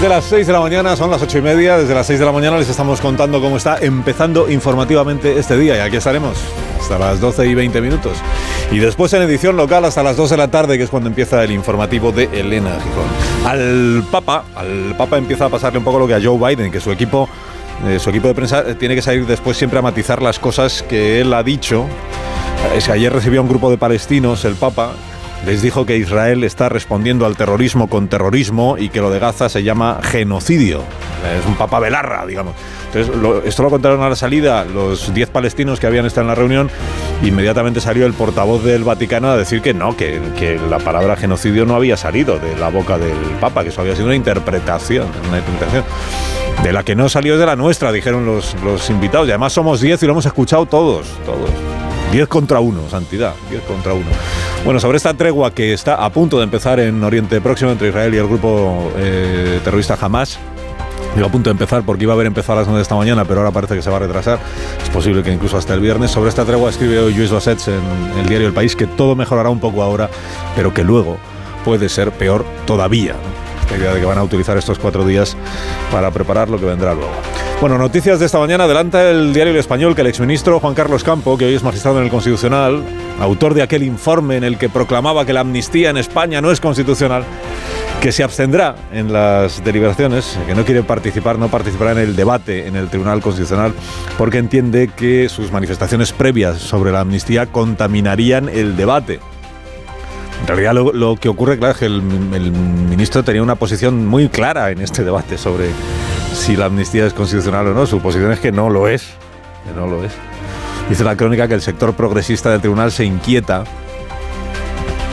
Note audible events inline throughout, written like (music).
Desde las 6 de la mañana, son las 8 y media, desde las 6 de la mañana les estamos contando cómo está empezando informativamente este día y aquí estaremos hasta las 12 y 20 minutos. Y después en edición local hasta las 2 de la tarde, que es cuando empieza el informativo de Elena Gijón. Al Papa, al Papa empieza a pasarle un poco lo que a Joe Biden, que su equipo, eh, su equipo de prensa eh, tiene que salir después siempre a matizar las cosas que él ha dicho. Es que ayer recibió a un grupo de palestinos, el Papa, les dijo que Israel está respondiendo al terrorismo con terrorismo y que lo de Gaza se llama genocidio. Es un papa velarra, digamos. Entonces, esto lo contaron a la salida los 10 palestinos que habían estado en la reunión. Inmediatamente salió el portavoz del Vaticano a decir que no, que, que, la palabra genocidio no había salido de la boca del Papa, que eso había sido una interpretación, una interpretación. De la que no salió es de la nuestra, dijeron los, los invitados. Y además somos 10 y lo hemos escuchado todos, todos. 10 contra 1, santidad, 10 contra 1. Bueno, sobre esta tregua que está a punto de empezar en Oriente Próximo entre Israel y el grupo eh, terrorista Hamas, Digo a punto de empezar porque iba a haber empezado a las 9 de esta mañana, pero ahora parece que se va a retrasar. Es posible que incluso hasta el viernes. Sobre esta tregua escribe hoy Luis Bassets en el diario El País que todo mejorará un poco ahora, pero que luego puede ser peor todavía. La idea de que van a utilizar estos cuatro días para preparar lo que vendrá luego. Bueno, noticias de esta mañana. Adelanta el diario El Español que el exministro Juan Carlos Campo, que hoy es magistrado en el Constitucional, autor de aquel informe en el que proclamaba que la amnistía en España no es constitucional, que se abstendrá en las deliberaciones, que no quiere participar, no participará en el debate en el Tribunal Constitucional, porque entiende que sus manifestaciones previas sobre la amnistía contaminarían el debate. En realidad lo, que ocurre, claro, es que el, el ministro tenía una posición muy clara en este debate sobre si la amnistía es constitucional o no. Su posición es que no lo es, que no lo es. Dice la crónica que el sector progresista del tribunal se inquieta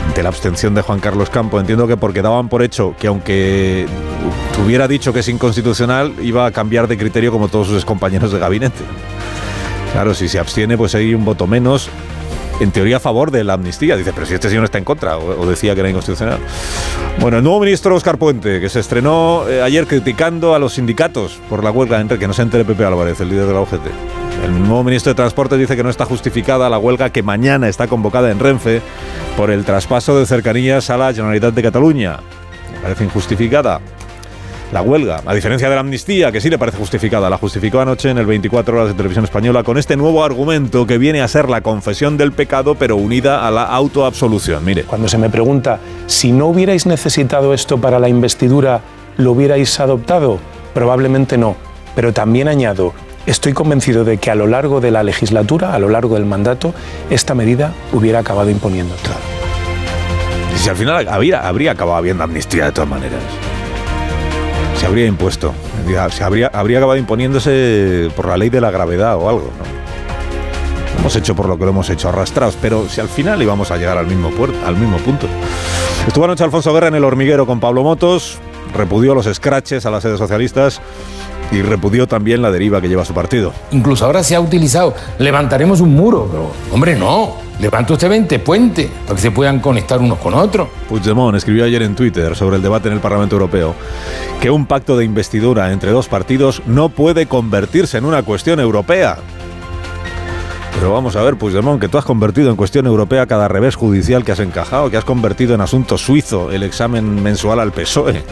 ante la abstención de Juan Carlos Campo. Entiendo que porque daban por hecho que aunque hubiera dicho que es inconstitucional, iba a cambiar de criterio como todos sus compañeros de gabinete. Claro, si se abstiene, pues hay un voto menos en teoría a favor de la amnistía. Dice, pero si este señor está en contra, o, decía que era inconstitucional. Bueno, el nuevo ministro Oscar Puente, que se estrenó eh, ayer criticando a los sindicatos por la huelga, entre que no se entere Pepe Álvarez, el líder de la UGT. El nuevo ministro de Transportes dice que no está justificada la huelga que mañana está convocada en Renfe por el traspaso de cercanías a la Generalitat de Cataluña. Me parece injustificada la huelga, a diferencia de la amnistía, que sí le parece justificada. La justificó anoche en el 24 horas de televisión española con este nuevo argumento que viene a ser la confesión del pecado, pero unida a la autoabsolución. Mire. Cuando se me pregunta si no hubierais necesitado esto para la investidura, ¿lo hubierais adoptado? Probablemente no. Pero también añado, estoy convencido de que a lo largo de la legislatura, a lo largo del mandato, esta medida hubiera acabado imponiendo. Claro. Y si al final habría, habría acabado habiendo amnistía de todas maneras se habría impuesto, se habría, habría acabado imponiéndose por la ley de la gravedad o algo. ¿no? Hemos hecho por lo que lo hemos hecho, arrastrados, pero si al final íbamos a llegar al mismo, puerto, al mismo punto. Estuvo anoche Alfonso Guerra en el hormiguero con Pablo Motos, repudió los scratches a las sedes socialistas y repudió también la deriva que lleva su partido. Incluso ahora se ha utilizado, levantaremos un muro, pero hombre, no. Levanta usted 20 puentes para que se puedan conectar unos con otros. Puigdemont escribió ayer en Twitter sobre el debate en el Parlamento Europeo que un pacto de investidura entre dos partidos no puede convertirse en una cuestión europea. Pero vamos a ver, Puigdemont, que tú has convertido en cuestión europea cada revés judicial que has encajado, que has convertido en asunto suizo el examen mensual al PSOE.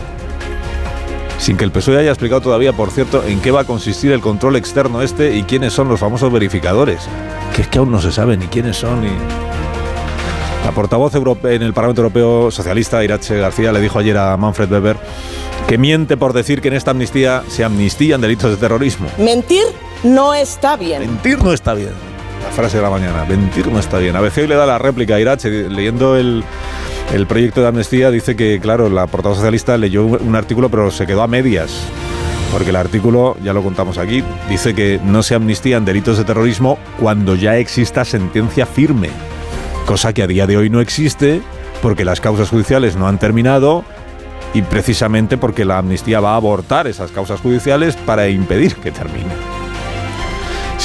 Sin que el PSOE haya explicado todavía, por cierto, en qué va a consistir el control externo este y quiénes son los famosos verificadores. Que es que aún no se sabe ni quiénes son ni... La portavoz en el Parlamento Europeo socialista, Irache García, le dijo ayer a Manfred Weber que miente por decir que en esta amnistía se amnistían delitos de terrorismo. Mentir no está bien. Mentir no está bien. La frase de la mañana. Mentir no está bien. A veces hoy le da la réplica a Irache leyendo el, el proyecto de amnistía. Dice que, claro, la portavoz socialista leyó un artículo pero se quedó a medias. Porque el artículo, ya lo contamos aquí, dice que no se amnistían delitos de terrorismo cuando ya exista sentencia firme. Cosa que a día de hoy no existe porque las causas judiciales no han terminado y precisamente porque la amnistía va a abortar esas causas judiciales para impedir que termine.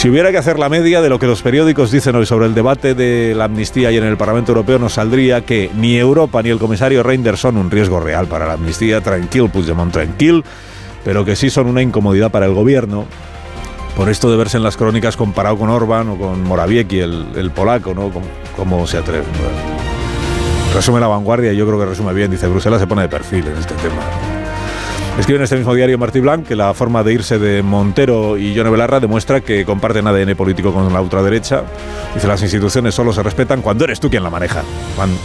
Si hubiera que hacer la media de lo que los periódicos dicen hoy sobre el debate de la amnistía y en el Parlamento Europeo, nos saldría que ni Europa ni el comisario Reinders son un riesgo real para la amnistía, tranquil, Puigdemont, tranquil, pero que sí son una incomodidad para el gobierno, por esto de verse en las crónicas comparado con Orban o con Morawiecki, el, polaco, ¿no? ¿Cómo, se atreve? resume la vanguardia y yo creo que resume bien. Dice, Bruselas se pone de perfil en este tema. Escribe en este mismo diario Martí Blanc que la forma de irse de Montero y Yone Belarra demuestra que comparten ADN político con la ultraderecha. Dice, las instituciones solo se respetan cuando eres tú quien maneja,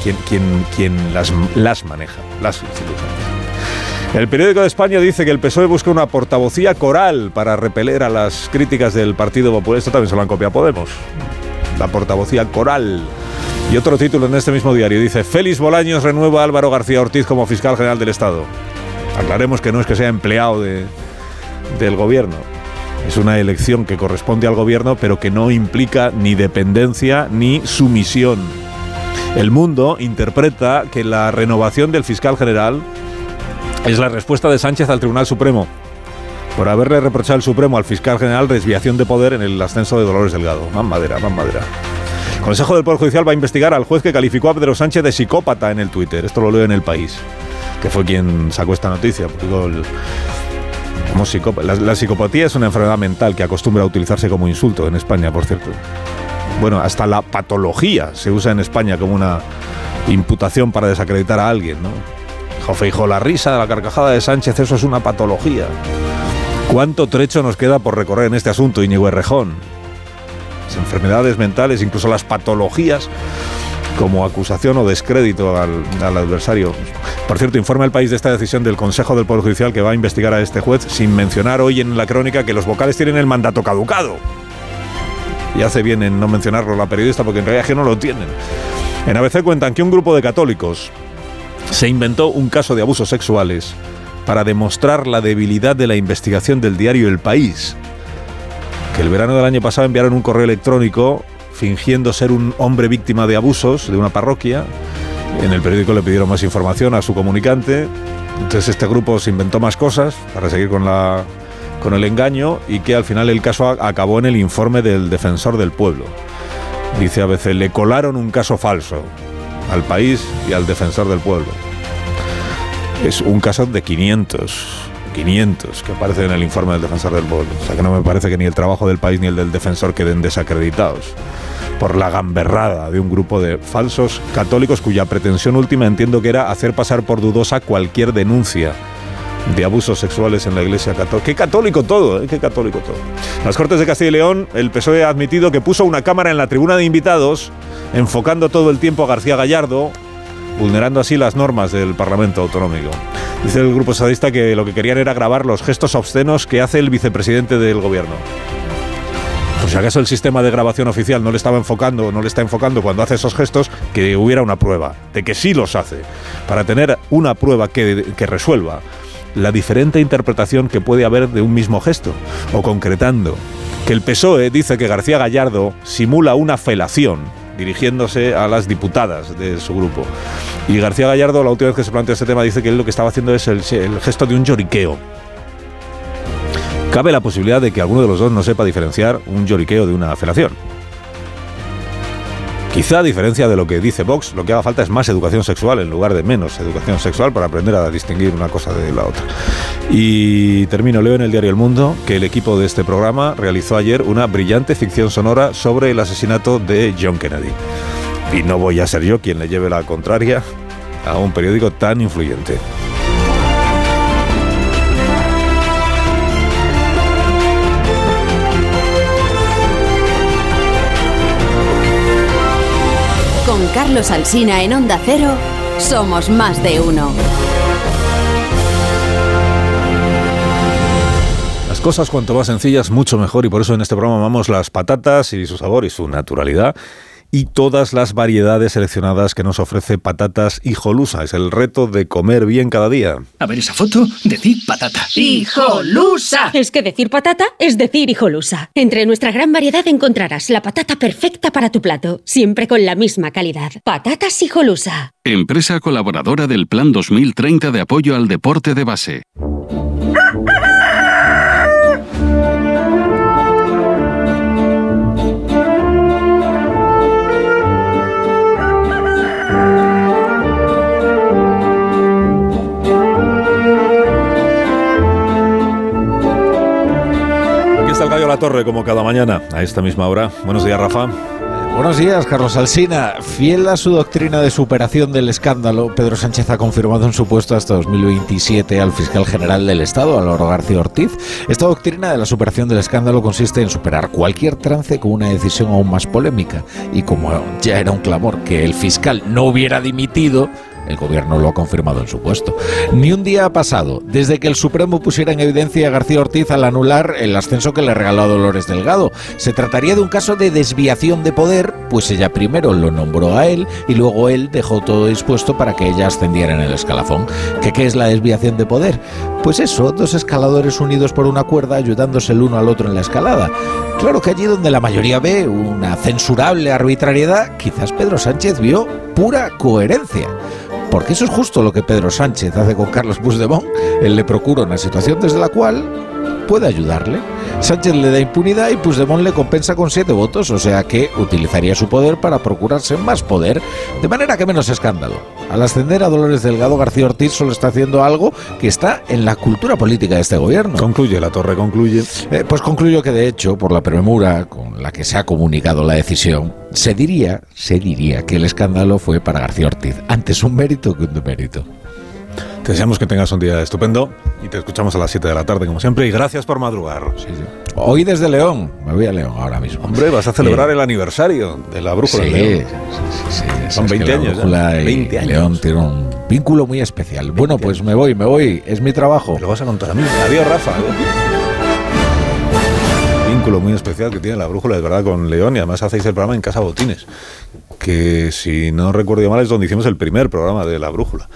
quien, las maneja, las instituciones. El periódico de España dice que el PSOE busca una portavocía coral para repeler a las críticas del Partido Popular. Esto también se lo han copiado Podemos. La portavocía coral. Y otro título en este mismo diario dice, Félix Bolaños renueva a Álvaro García Ortiz como fiscal general del Estado. Aclaremos que no es que sea empleado del gobierno. Es una elección que corresponde al gobierno, pero que no implica ni dependencia ni sumisión. El mundo interpreta que la renovación del fiscal general es la respuesta de Sánchez al Tribunal Supremo por haberle reprochado al Supremo al fiscal general desviación de poder en el ascenso de Dolores Delgado. Más madera, más madera. El Consejo del Poder Judicial va a investigar al juez que calificó a Pedro Sánchez de psicópata en el Twitter. Esto lo leo en El País, que fue quien sacó esta noticia. la, la psicopatía es una enfermedad mental que acostumbra a utilizarse como insulto en España, por cierto. Bueno, hasta la patología se usa en España como una imputación para desacreditar a alguien, ¿no? Feijo, la risa, la carcajada de Sánchez, eso es una patología. ¿Cuánto trecho nos queda por recorrer en este asunto, Íñigo Errejón? Las enfermedades mentales, incluso las patologías, como acusación o descrédito al, al, adversario. Por cierto, informa el país de esta decisión del Consejo del Poder Judicial que va a investigar a este juez, sin mencionar hoy en la crónica que los vocales tienen el mandato caducado. Y hace bien en no mencionarlo la periodista porque en realidad que no lo tienen. En ABC cuentan que un grupo de católicos se inventó un caso de abusos sexuales para demostrar la debilidad de la investigación del diario El País, que el verano del año pasado enviaron un correo electrónico fingiendo ser un hombre víctima de abusos de una parroquia. En el periódico le pidieron más información a su comunicante. Entonces este grupo se inventó más cosas para seguir con la con el engaño y que al final el caso acabó en el informe del defensor del pueblo. Dice a veces, le colaron un caso falso al país y al defensor del pueblo. Es un caso de 500, 500 que aparece en el informe del defensor del pueblo. O sea que no me parece que ni el trabajo del país ni el del defensor queden desacreditados por la gamberrada de un grupo de falsos católicos cuya pretensión última entiendo que era hacer pasar por dudosa cualquier denuncia de abusos sexuales en la Iglesia Católica. Qué católico todo, ¿eh? qué católico todo. Las Cortes de Castilla y León, el PSOE ha admitido que puso una cámara en la tribuna de invitados, enfocando todo el tiempo a García Gallardo, vulnerando así las normas del Parlamento Autonómico. Dice el grupo sadista que lo que querían era grabar los gestos obscenos que hace el vicepresidente del gobierno. Pues si acaso el sistema de grabación oficial no le estaba enfocando, no le está enfocando cuando hace esos gestos, que hubiera una prueba de que sí los hace, para tener una prueba que, que resuelva la diferente interpretación que puede haber de un mismo gesto, o concretando que el PSOE dice que García Gallardo simula una felación dirigiéndose a las diputadas de su grupo. Y García Gallardo, la última vez que se planteó este tema, dice que él lo que estaba haciendo es el, gesto de un lloriqueo. Cabe la posibilidad de que alguno de los dos no sepa diferenciar un lloriqueo de una felación. Quizá a diferencia de lo que dice Vox, lo que haga falta es más educación sexual en lugar de menos educación sexual para aprender a distinguir una cosa de la otra. Y termino, leo en el diario El Mundo que el equipo de este programa realizó ayer una brillante ficción sonora sobre el asesinato de John Kennedy. Y no voy a ser yo quien le lleve la contraria a un periódico tan influyente. Carlos Alsina en Onda Cero, somos más de uno. Las cosas cuanto más sencillas, mucho mejor y por eso en este programa amamos las patatas y su sabor y su naturalidad. Y todas las variedades seleccionadas que nos ofrece Patatas Hijolusa. Es el reto de comer bien cada día. A ver esa foto, decir patata. ¡Hijolusa! Es que decir patata es decir hijolusa. Entre nuestra gran variedad encontrarás la patata perfecta para tu plato, siempre con la misma calidad. Patatas hijolusa. Empresa colaboradora del Plan 2030 de apoyo al deporte de base. La Torre, como cada mañana, a esta misma hora. Buenos días, Rafa. Buenos días, Carlos Alsina. Fiel a su doctrina de superación del escándalo, Pedro Sánchez ha confirmado en su puesto hasta 2027 al fiscal general del Estado, Álvaro García Ortiz. Esta doctrina de la superación del escándalo consiste en superar cualquier trance con una decisión aún más polémica. Y como ya era un clamor que el fiscal no hubiera dimitido, el gobierno lo ha confirmado en su puesto. Ni un día ha pasado desde que el Supremo pusiera en evidencia a García Ortiz al anular el ascenso que le regaló a Dolores Delgado. Se trataría de un caso de desviación de poder, pues ella primero lo nombró a él y luego él dejó todo dispuesto para que ella ascendiera en el escalafón. ¿Qué, es la desviación de poder? Pues eso, dos escaladores unidos por una cuerda ayudándose el uno al otro en la escalada. Claro que allí donde la mayoría ve una censurable arbitrariedad, quizás Pedro Sánchez vio pura coherencia. Porque eso es justo lo que Pedro Sánchez hace con Carlos Puigdemont. Él le procura una situación desde la cual puede ayudarle. Sánchez le da impunidad y Puigdemont le compensa con siete votos, o sea que utilizaría su poder para procurarse más poder, de manera que menos escándalo. Al ascender a Dolores Delgado, García Ortiz solo está haciendo algo que está en la cultura política de este gobierno. Concluye, la torre concluye. Eh, pues concluyo que de hecho, por la premura con la que se ha comunicado la decisión, se diría, se diría que el escándalo fue para García Ortiz, antes un mérito que un demérito. Te deseamos que tengas un día estupendo y te escuchamos a las 7 de la tarde, como siempre. Y gracias por madrugar. Hoy desde León, me voy a León ahora mismo. Hombre, vas a celebrar el aniversario de la brújula Sí, de León. sí, sí, Son es que 20 la años. ¿eh? brújula y 20 años. León tiene un vínculo muy especial. Bueno, pues me voy, me voy, es mi trabajo. Lo vas a contar a mí. Adiós, Rafa. Vínculo muy especial que tiene la brújula, es verdad, con León y además hacéis el programa en Casa Botines, que si no recuerdo mal es donde hicimos el primer programa de la brújula.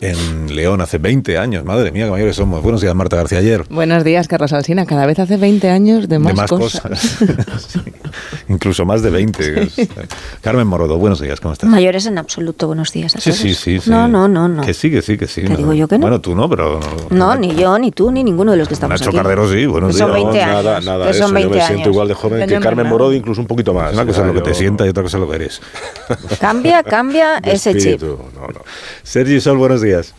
En León hace 20 años, madre mía, qué mayores somos. Buenos días, Marta García ayer. Buenos días, Carlos Alsina. Cada vez hace 20 años de más, de más cosas. cosas. (laughs) Sí, Incluso más de 20. Carmen Morodo, buenos días, ¿cómo estás? Mayores en absoluto, buenos días a Sí, todos. sí, sí, sí. No, no, no, no. Que sí, que sí, que sí. Te digo yo que no. Bueno, tú no, pero... No, ni yo, ni tú, ni ninguno de los que estamos Nacho aquí. Cardero sí, buenos Que son días. 20 años. Nada, nada, que eso. son 20 yo me años. siento igual de joven que Tenemos Carmen nada. Morodo, incluso un poquito más. Una cosa es lo que Yo- te sienta y otra cosa es lo que eres. Cambia, cambia (laughs) ese chip. no, no. Sergi Sol, buenos días días.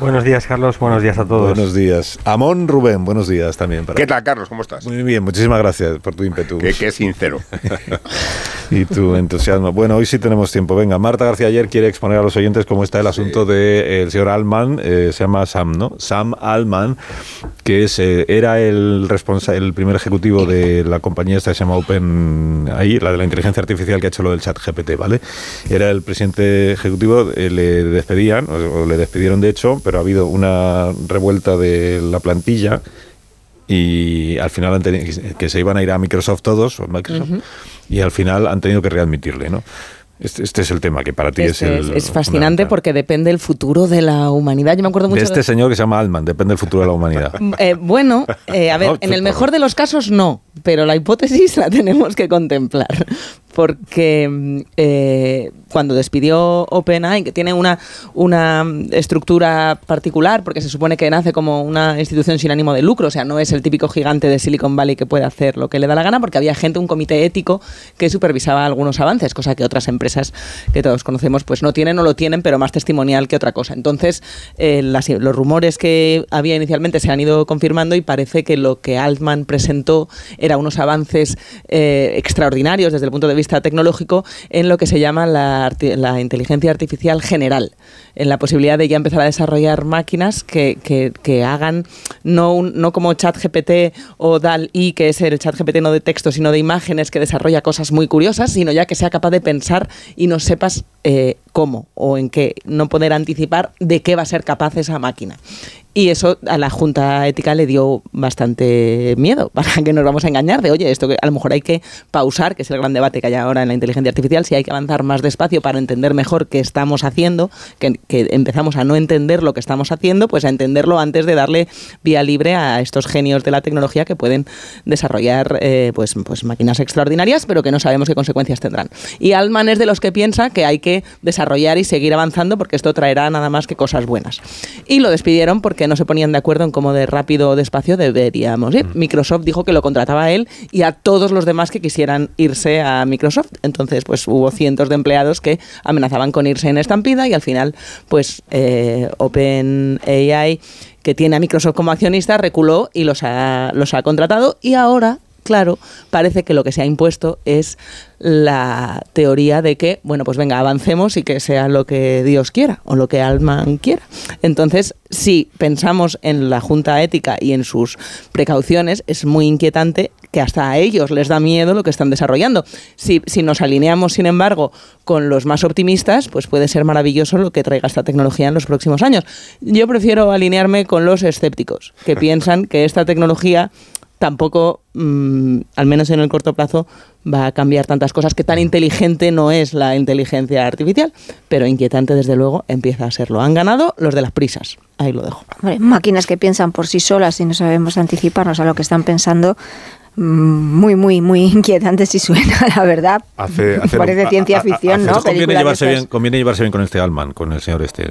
Buenos días, Carlos. Buenos días a todos. Buenos días. Amón Rubén, buenos días también. Para ¿Qué tal, Carlos? ¿Cómo estás? Muy bien, muchísimas gracias por tu ímpetu Qué, qué sincero. (laughs) y tu entusiasmo. Bueno, hoy sí tenemos tiempo. Venga, Marta García ayer quiere exponer a los oyentes cómo está el asunto del señor Alman, eh, se llama Sam, ¿no? Sam Alman, que es, eh, era el, responsa- el primer ejecutivo de la compañía esta que se llama Open, ahí, la de la inteligencia artificial que ha hecho lo del chat GPT, ¿vale? Era el presidente ejecutivo, eh, le despedían, o, o le despidieron de hecho, pero ha habido una revuelta de la plantilla y al final han tenido, que se iban a ir a Microsoft todos, o Microsoft, y al final han tenido que readmitirle, ¿no? Este, este es el tema que para ti es, Este el es, es fascinante porque depende el futuro de la humanidad. Yo me acuerdo mucho de este señor que se llama Alman, depende del futuro de la humanidad. Eh, bueno, eh, a (laughs) ver, No, en el mejor de los casos no, pero la hipótesis la tenemos que contemplar. Porque mm, eh, cuando despidió OpenAI, que tiene una, una estructura particular, porque se supone que nace como una institución sin ánimo de lucro, o sea, no es el típico gigante de Silicon Valley que puede hacer lo que le da la gana, porque había gente, un comité ético que supervisaba algunos avances, cosa que otras empresas que todos conocemos pues no tienen o lo tienen, pero más testimonial que otra cosa. Entonces, eh, los rumores que había inicialmente se han ido confirmando y parece que lo que Altman presentó era unos avances eh, extraordinarios desde el punto de vista tecnológico en lo que se llama la, inteligencia artificial general, en la posibilidad de ya empezar a desarrollar máquinas que, que- hagan no, no como ChatGPT o DAL-I, que es el ChatGPT no de texto, sino de imágenes, que desarrolla cosas muy curiosas, sino ya que sea capaz de pensar y no sepas eh, cómo o en qué, no poder anticipar de qué va a ser capaz esa máquina. Y eso a la Junta Ética le dio bastante miedo, (laughs) para que nos vamos a engañar de, oye, esto que a lo mejor hay que pausar, que es el gran debate que hay ahora en la inteligencia artificial, si hay que avanzar más despacio para entender mejor qué estamos haciendo, que, empezamos a no entender lo que estamos haciendo, pues a entenderlo antes de darle vía libre a estos genios de la tecnología que pueden desarrollar eh, pues, pues máquinas extraordinarias, pero que no sabemos qué consecuencias tendrán. Y Altman es de los que piensa que hay que desarrollar y seguir avanzando porque esto traerá nada más que cosas buenas. Y lo despidieron porque no se ponían de acuerdo en cómo de rápido o despacio deberíamos ir. Microsoft dijo que lo contrataba a él y a todos los demás que quisieran irse a Microsoft. Entonces, pues hubo cientos de empleados que amenazaban con irse en estampida y al final, pues eh, OpenAI que tiene a Microsoft como accionista, reculó y los ha, los ha contratado y ahora, claro, parece que lo que se ha impuesto es la teoría de que, bueno, pues venga, avancemos y que sea lo que Dios quiera o lo que Altman quiera. Entonces, si pensamos en la Junta Ética y en sus precauciones, es muy inquietante que hasta a ellos les da miedo lo que están desarrollando. Si, si nos alineamos, sin embargo, con los más optimistas, pues puede ser maravilloso lo que traiga esta tecnología en los próximos años. Yo prefiero alinearme con los escépticos, que piensan que esta tecnología tampoco, mm, al menos en el corto plazo, va a cambiar tantas cosas, que tan inteligente no es la inteligencia artificial, pero inquietante desde luego empieza a serlo. Han ganado los de las prisas, ahí lo dejo. Máquinas que piensan por sí solas y no sabemos anticiparnos a lo que están pensando, muy, muy, muy inquietante si suena, (laughs) la verdad. Hace, hace- (laughs) Parece ciencia ficción, ¿no? Conviene llevarse, bien, conviene llevarse bien con este Alman, con el señor este.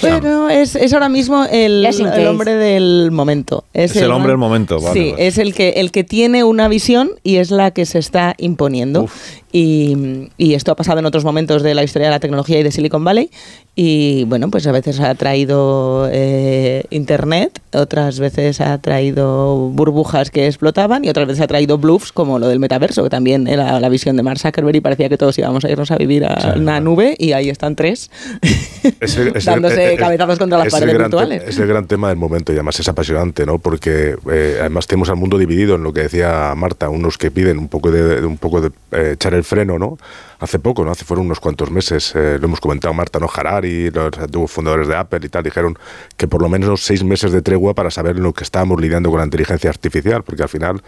Pero es, es ahora mismo el, el hombre del momento. Es el hombre del momento, vale, sí, vale. es el que, el que tiene una visión y es la que se está imponiendo. Y, y esto ha pasado en otros momentos de la historia de la tecnología y de Silicon Valley. Y bueno, pues a veces ha traído eh, Internet, otras veces ha traído burbujas que explotaban y otras veces ha traído bluffs como lo del metaverso, que también era la visión de Mark Zuckerberg y parecía que todos íbamos a irnos a vivir a una nube y ahí están tres. (laughs) Es el- es el- dándose eh, eh, cabezazos contra las es paredes virtuales. es el gran tema del momento y además es apasionante, ¿no? Porque eh, además tenemos al mundo dividido en lo que decía Marta, unos que piden un poco de, de un poco de eh, echar el freno, ¿no? Hace poco, ¿no? Hace fueron unos cuantos meses, eh, lo hemos comentado Marta, ¿no? Harari, los antiguos fundadores de Apple y tal, dijeron que por lo menos seis meses de tregua para saber lo que estábamos lidiando con la inteligencia artificial, porque al final,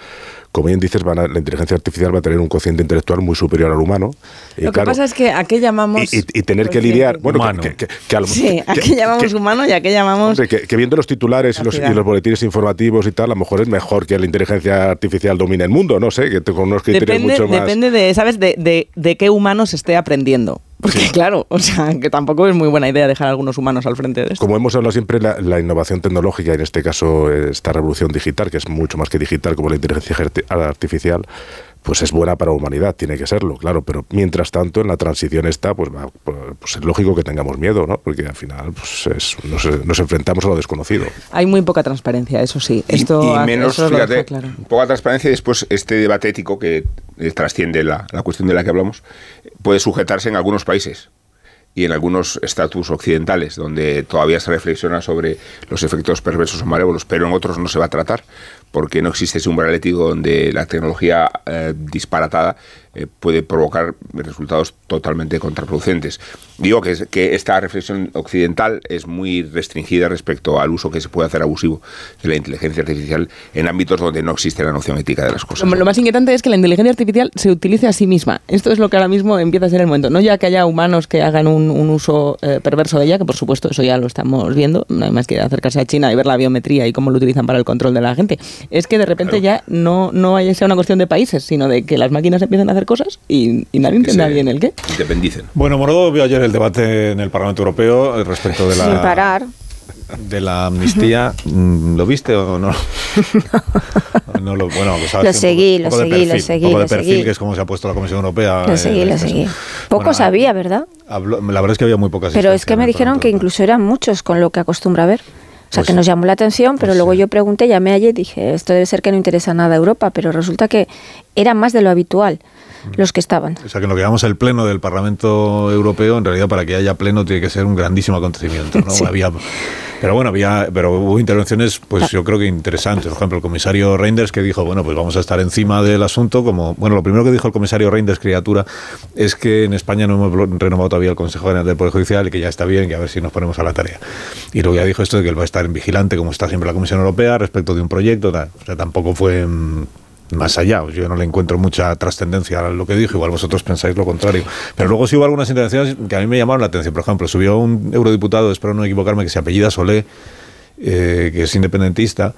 como bien dices, van a- la inteligencia artificial va a tener un cociente intelectual muy superior al humano. Y Lo que claro, pasa es que a qué llamamos... y, y- y tener que lidiar, bueno, que- que, que- que a lo- Sí, a que- qué llamamos que- humano y a qué llamamos... Hombre, que, que viendo los titulares y los, y los boletines informativos y tal, a lo mejor es mejor que la inteligencia artificial domine el mundo, no sé, que te- con unos criterios Depende, mucho más... depende de, ¿sabes? De, de, de qué humano se esté aprendiendo. Porque claro, o sea, que tampoco es muy buena idea dejar a algunos humanos al frente de esto. Como hemos hablado siempre, la, la innovación tecnológica, en este caso eh, esta revolución digital, que es mucho más que digital como la inteligencia arti- artificial, pues es buena para la humanidad, tiene que serlo, claro, pero mientras tanto en la transición esta, pues, va- pues es lógico que tengamos miedo, ¿no? Porque al final pues es- nos, nos enfrentamos a lo desconocido. Hay muy poca transparencia, eso sí. Esto y menos, eso fíjate, claro. poca transparencia y después este debate ético que eh, trasciende la, la cuestión de la que hablamos, puede sujetarse en algunos países y en algunos estatus occidentales, donde todavía se reflexiona sobre los efectos perversos o malévolos, pero en otros no se va a tratar, porque no existe ese umbral ético donde la tecnología eh, disparatada eh, puede provocar resultados totalmente contraproducentes. Digo que, que esta reflexión occidental es muy restringida respecto al uso que se puede hacer abusivo de la inteligencia artificial en ámbitos donde no existe la noción ética de las cosas. Lo, más inquietante es que la inteligencia artificial se utilice a sí misma. Esto es lo que ahora mismo empieza a ser el momento. No ya que haya humanos que hagan un, un uso eh, perverso de ella, que por supuesto eso ya lo estamos viendo, no hay más que acercarse a China y ver la biometría y cómo lo utilizan para el control de la gente. Es que de repente ya no, no haya sea una cuestión de países, sino de que las máquinas empiecen a hacer cosas y, y nadie entienda bien el qué. Independicen. Bueno, Morodo vio ayer el debate en el Parlamento Europeo eh, respecto de Sin la, parar. de la amnistía. Mm, ¿Lo viste o no? (laughs) no lo, bueno, pues, sabes, Lo seguí, poco- lo poco seguí, lo perfil, seguí, Un poco de lo perfil, seguí. que es como se ha puesto la Comisión Europea. Lo eh, seguí, lo eso. seguí. Poco Bueno, sabía, ¿verdad? habló- la verdad es que había muy pocas Pero es que me dijeron que incluso eran muchos con lo que acostumbra ver. O sea, Pues que nos llamó la atención, pero luego yo pregunté, llamé ayer y dije, esto debe ser que no interesa nada a Europa, pero resulta que era más de lo habitual. Los que estaban. O sea, que lo que llamamos el pleno del Parlamento Europeo, en realidad para que haya pleno tiene que ser un grandísimo acontecimiento. ¿no? (laughs) Había, pero bueno, había, pero hubo intervenciones, pues yo creo que interesantes. Por ejemplo, el comisario Reinders que dijo, bueno, pues vamos a estar encima del asunto. Como, bueno, lo primero que dijo el comisario Reinders, criatura, es que en España no hemos renovado todavía el Consejo General del Poder Judicial y que ya está bien, que a ver si nos ponemos a la tarea. Y luego ya dijo esto de que él va a estar en vigilante, como está siempre la Comisión Europea, respecto de un proyecto. Tal. O sea, tampoco fue mm, más allá. Yo no le encuentro mucha trascendencia a lo que dijo, igual vosotros pensáis lo contrario. Pero luego sí hubo algunas intervenciones que a mí me llamaron la atención. Por ejemplo, subió un eurodiputado, espero no equivocarme, que se apellida Solé, eh, que es independentista,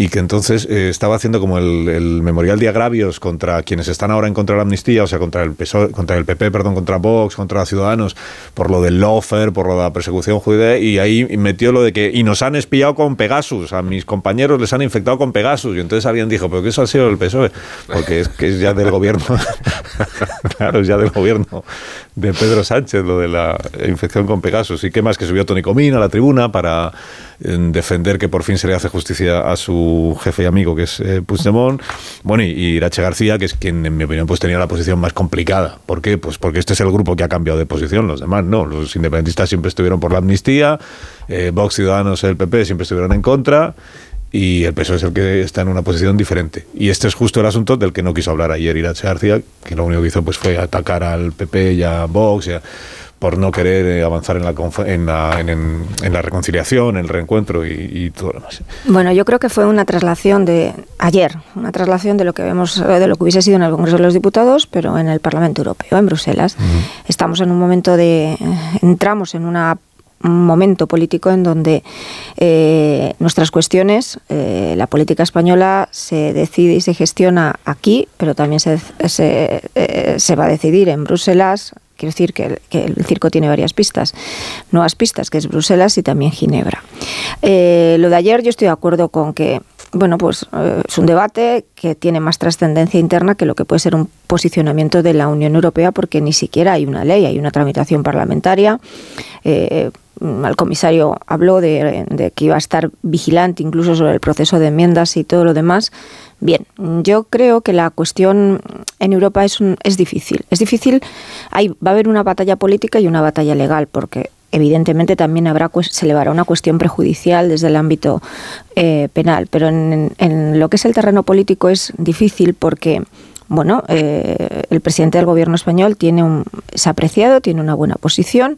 y que entonces eh, estaba haciendo como el, memorial de agravios contra quienes están ahora en contra de la amnistía, o sea, contra el, PSOE, contra el PP, perdón, contra Vox, contra Ciudadanos, por lo del lofer, por lo de la persecución judía, y ahí metió lo de que, y nos han espiado con Pegasus, a mis compañeros les han infectado con Pegasus, y entonces alguien dijo, pero que eso ha sido el PSOE, porque es que es ya del gobierno, (laughs) (laughs) claro, ya del gobierno de Pedro Sánchez, lo de la infección con Pegasus, y qué más que subió Tony Comín a la tribuna para eh, defender que por fin se le hace justicia a su jefe y amigo, que es eh, Puigdemont, bueno, y, Irache García, que es quien, en mi opinión, pues tenía la posición más complicada. ¿Por qué? Pues porque este es el grupo que ha cambiado de posición, los demás no. Los independentistas siempre estuvieron por la amnistía, eh, Vox, Ciudadanos, el PP siempre estuvieron en contra, y el PSOE es el que está en una posición diferente. Y este es justo el asunto del que no quiso hablar ayer Irache García, que lo único que hizo pues fue atacar al PP y a Vox y a, por no querer eh, avanzar en la, en la, en, la reconciliación, en el reencuentro y, todo lo demás. Bueno, yo creo que fue una traslación de ayer, una traslación de lo que vemos, de lo que hubiese sido en el Congreso de los Diputados, pero en el Parlamento Europeo, en Bruselas. Estamos en un momento de, entramos en una momento político en donde eh, nuestras cuestiones, eh, la política española se decide y se gestiona aquí, pero también se, se, se va a decidir en Bruselas, Quiero decir que el, circo tiene varias pistas, nuevas pistas, que es Bruselas y también Ginebra. Eh, lo de ayer yo estoy de acuerdo con que bueno, pues eh, es un debate que tiene más trascendencia interna que lo que puede ser un posicionamiento de la Unión Europea, porque ni siquiera hay una ley, hay una tramitación parlamentaria. Eh, el comisario habló de, que iba a estar vigilante incluso sobre el proceso de enmiendas y todo lo demás. Bien, yo creo que la cuestión en Europa es, es difícil. Es difícil, hay, va a haber una batalla política y una batalla legal, porque evidentemente también habrá se elevará una cuestión prejudicial desde el ámbito eh, penal, pero en, lo que es el terreno político es difícil porque bueno, eh, el presidente del gobierno español tiene un, es apreciado, tiene una buena posición.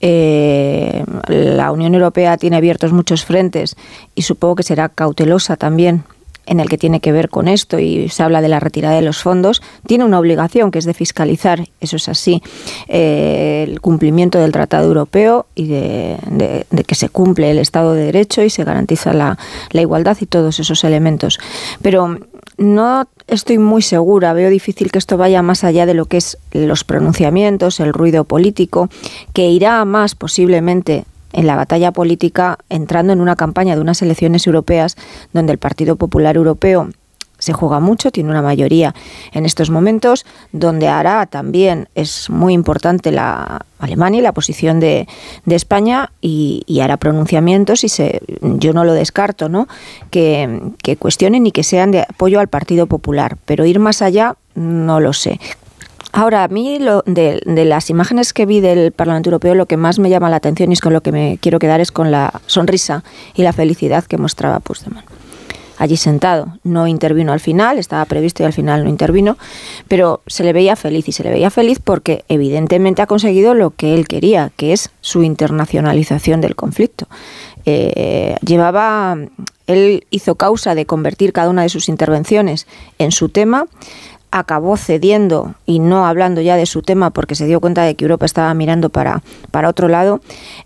Eh, la Unión Europea tiene abiertos muchos frentes y supongo que será cautelosa también en el que tiene que ver con esto y se habla de la retirada de los fondos, tiene una obligación que es de fiscalizar, eso es así, eh, el cumplimiento del Tratado Europeo y de, que se cumple el Estado de Derecho y se garantiza la, la igualdad y todos esos elementos. Pero no estoy muy segura, veo difícil que esto vaya más allá de lo que es los pronunciamientos, el ruido político, que irá más posiblemente en la batalla política entrando en una campaña de unas elecciones europeas donde el Partido Popular Europeo se juega mucho, tiene una mayoría en estos momentos, donde hará también es muy importante la Alemania y la posición de, España y, hará pronunciamientos y se, yo no lo descarto, ¿no? Que, que cuestionen y que sean de apoyo al Partido Popular, pero ir más allá no lo sé. Ahora, a mí lo, de, las imágenes que vi del Parlamento Europeo, lo que más me llama la atención y es con lo que me quiero quedar es con la sonrisa y la felicidad que mostraba Puigdemont. Allí sentado, no intervino al final, estaba previsto y al final no intervino, pero se le veía feliz y se le veía feliz porque evidentemente ha conseguido lo que él quería, que es su internacionalización del conflicto. Eh, llevaba, él hizo causa de convertir cada una de sus intervenciones en su tema, acabó cediendo y no hablando ya de su tema porque se dio cuenta de que Europa estaba mirando para, para otro lado.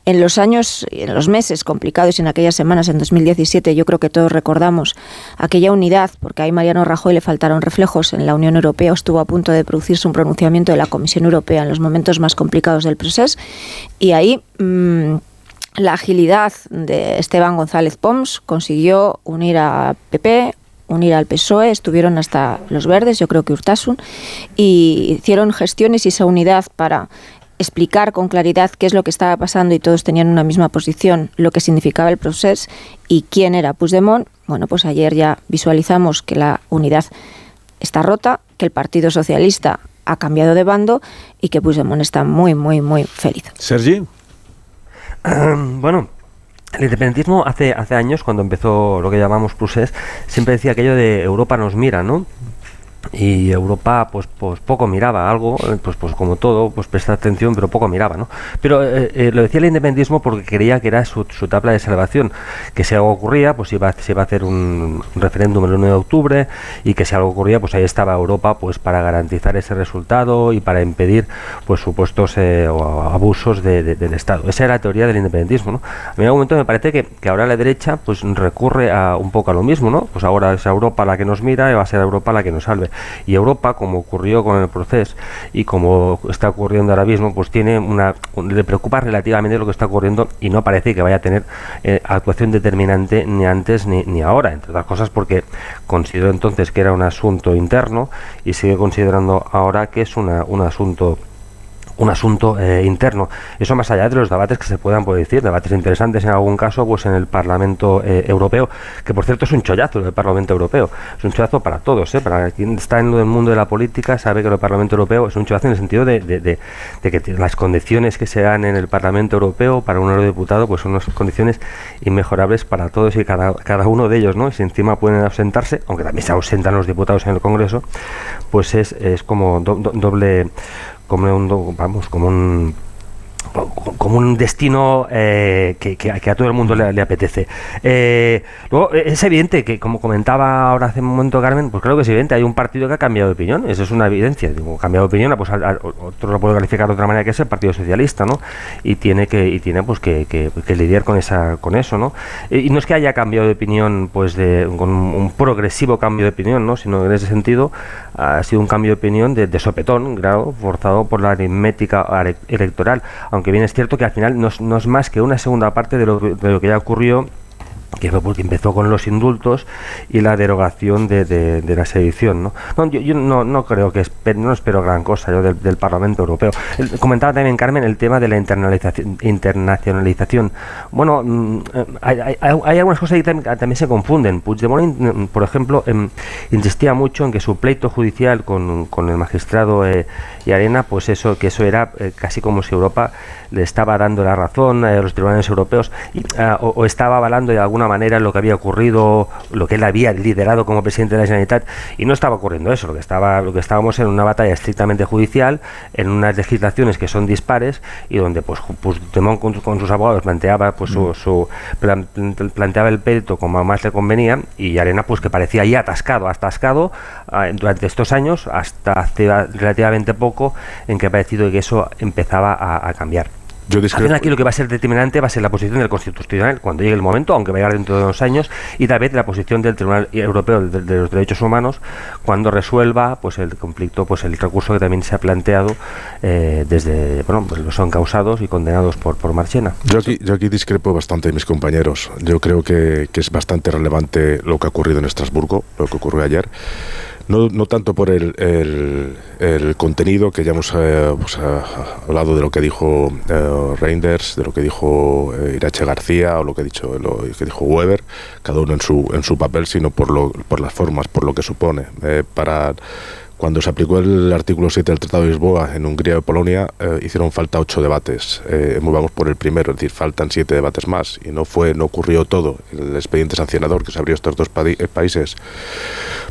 En los años, en los meses complicados y en aquellas semanas, en 2017, yo creo que todos recordamos aquella unidad, porque ahí Mariano Rajoy le faltaron reflejos en la Unión Europea, estuvo a punto de producirse un pronunciamiento de la Comisión Europea en los momentos más complicados del proceso y ahí... Mm, la agilidad de Esteban González Pons consiguió unir a PP, unir al PSOE, estuvieron hasta los verdes, yo creo que Urtasun, y hicieron gestiones y esa unidad para explicar con claridad qué es lo que estaba pasando y todos tenían una misma posición, lo que significaba el proceso y quién era Puigdemont. Bueno, pues ayer ya visualizamos que la unidad está rota, que el Partido Socialista ha cambiado de bando y que Puigdemont está muy, muy, muy feliz. Sergi. bueno, el independentismo hace, hace años, cuando empezó lo que llamamos Prusés, siempre decía aquello de Europa nos mira, ¿no? Y Europa pues pues poco miraba algo pues pues como todo pues presta atención pero poco miraba no pero eh, eh, lo decía el independentismo porque creía que era su, su, tabla de salvación que si algo ocurría pues iba, se iba a hacer un, referéndum el 1 de octubre y que si algo ocurría pues ahí estaba Europa pues para garantizar ese resultado y para impedir pues supuestos eh, abusos del Estado. Esa era la teoría del independentismo no a mí en algún momento me parece que, que ahora la derecha pues recurre a un poco a lo mismo no pues ahora es Europa la que nos mira y va a ser Europa la que nos salve y Europa, como ocurrió con el proceso y como está ocurriendo ahora mismo, pues tiene una le preocupa relativamente lo que está ocurriendo y no parece que vaya a tener eh, actuación determinante ni antes ni, ni ahora, entre otras cosas porque consideró entonces que era un asunto interno y sigue considerando ahora que es una, un asunto un asunto eh, interno. Eso más allá de los debates que se puedan decir, debates interesantes en algún caso, pues en el Parlamento eh, Europeo, que por cierto es un chollazo el Parlamento Europeo, es un chollazo para todos, ¿eh? para quien está en el mundo de la política sabe que el Parlamento Europeo es un chollazo en el sentido de, de, que las condiciones que se dan en el Parlamento Europeo para un eurodiputado pues son unas condiciones inmejorables para todos y cada, cada uno de ellos, ¿no? Y si encima pueden ausentarse, aunque también se ausentan los diputados en el Congreso, pues es, es como doble como un, vamos, como un como un destino eh, que, a todo el mundo le, apetece. Eh, luego, es evidente que, como comentaba ahora hace un momento Carmen, pues creo que es evidente, hay un partido que ha cambiado de opinión, eso es una evidencia. Digo, cambiado de opinión, pues otro lo puede calificar de otra manera que es el Partido Socialista, ¿no? Y tiene que, y tiene pues que, lidiar con esa, con eso, ¿no? Y no es que haya cambiado de opinión, pues de con un progresivo cambio de opinión, ¿no? Sino en ese sentido ha sido un cambio de opinión de, de sopetón, claro, forzado por la aritmética electoral. Aunque bien es cierto que al final no es, más que una segunda parte de lo, de lo que ya ocurrió que fue porque empezó con los indultos y la derogación de, de, la sedición. ¿no? yo, no, no, creo que no espero gran cosa yo del, Parlamento Europeo. comentaba también Carmen el tema de la internalización, internacionalización. Bueno, mm, hay, hay, hay, algunas cosas que también, se confunden. Puigdemont, mm, por ejemplo, em, insistía mucho en que su pleito judicial con, con el magistrado eh, y Arena, pues eso, que eso era eh, casi como si Europa le estaba dando la razón a los tribunales europeos y, ah, o, o estaba avalando de alguna manera lo que había ocurrido, lo que él había liderado como presidente de la Generalitat, y no estaba ocurriendo eso, lo que, estaba, lo que estábamos en una batalla estrictamente judicial, en unas legislaciones que son dispares, y donde pues, pues con, con, sus abogados planteaba pues su, mm. su planteaba el perito como más le convenía, y Arena pues que parecía ya atascado, atascado ah, durante estos años, hasta hace relativamente poco, en que ha parecido que eso empezaba a cambiar. Yo aquí lo que va a ser determinante va a ser la posición del Constitucional cuando llegue el momento, aunque va a llegar dentro de unos años, y tal vez la posición del Tribunal Europeo de, los Derechos Humanos cuando resuelva pues el conflicto, pues el recurso que también se ha planteado eh, desde, bueno, pues los son causados y condenados por, por Marchena. Yo aquí, yo aquí discrepo bastante de mis compañeros. Yo creo que, que es bastante relevante lo que ha ocurrido en Estrasburgo, lo que ocurrió ayer no, no tanto por el, el, contenido, que ya hemos eh, pues, hablado de lo que dijo eh, Reinders, de lo que dijo eh, Irache García o lo que, ha dicho, lo que dijo Weber, cada uno en su, en su papel, sino por, lo, por las formas, por lo que supone. para cuando se aplicó el artículo 7 del Tratado de Lisboa en Hungría y Polonia, eh, hicieron falta ocho debates. Eh, vamos por el primero, es decir, faltan siete debates más. Y no fue, no ocurrió todo. El expediente sancionador que se abrió estos dos eh, países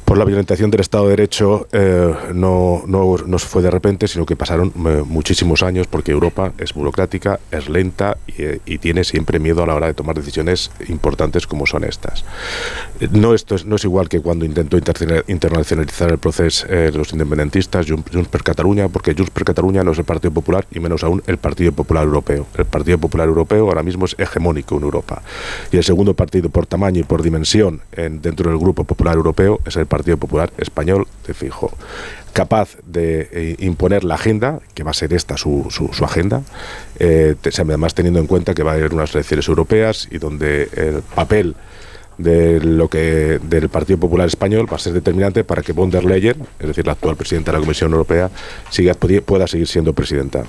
por la violentación del Estado de Derecho eh, no, no, no fue de repente, sino que pasaron muchísimos años porque Europa es burocrática, es lenta y, tiene siempre miedo a la hora de tomar decisiones importantes como son estas. No, esto es, no es igual que cuando intentó internacionalizar el proceso los independentistas, Junts per Cataluña, porque Junts per Cataluña no es el Partido Popular y menos aún el Partido Popular Europeo. El Partido Popular Europeo ahora mismo es hegemónico en Europa. Y el segundo partido por tamaño y por dimensión en, dentro del Grupo Popular Europeo es el Partido Popular Español de Fijo capaz de eh, imponer la agenda, que va a ser esta su, su, agenda, eh, además teniendo en cuenta que va a haber unas elecciones europeas y donde el papel de lo que del Partido Popular Español va a ser determinante para que von der Leyen, es decir, la actual presidenta de la Comisión Europea, siga, pueda seguir siendo presidenta.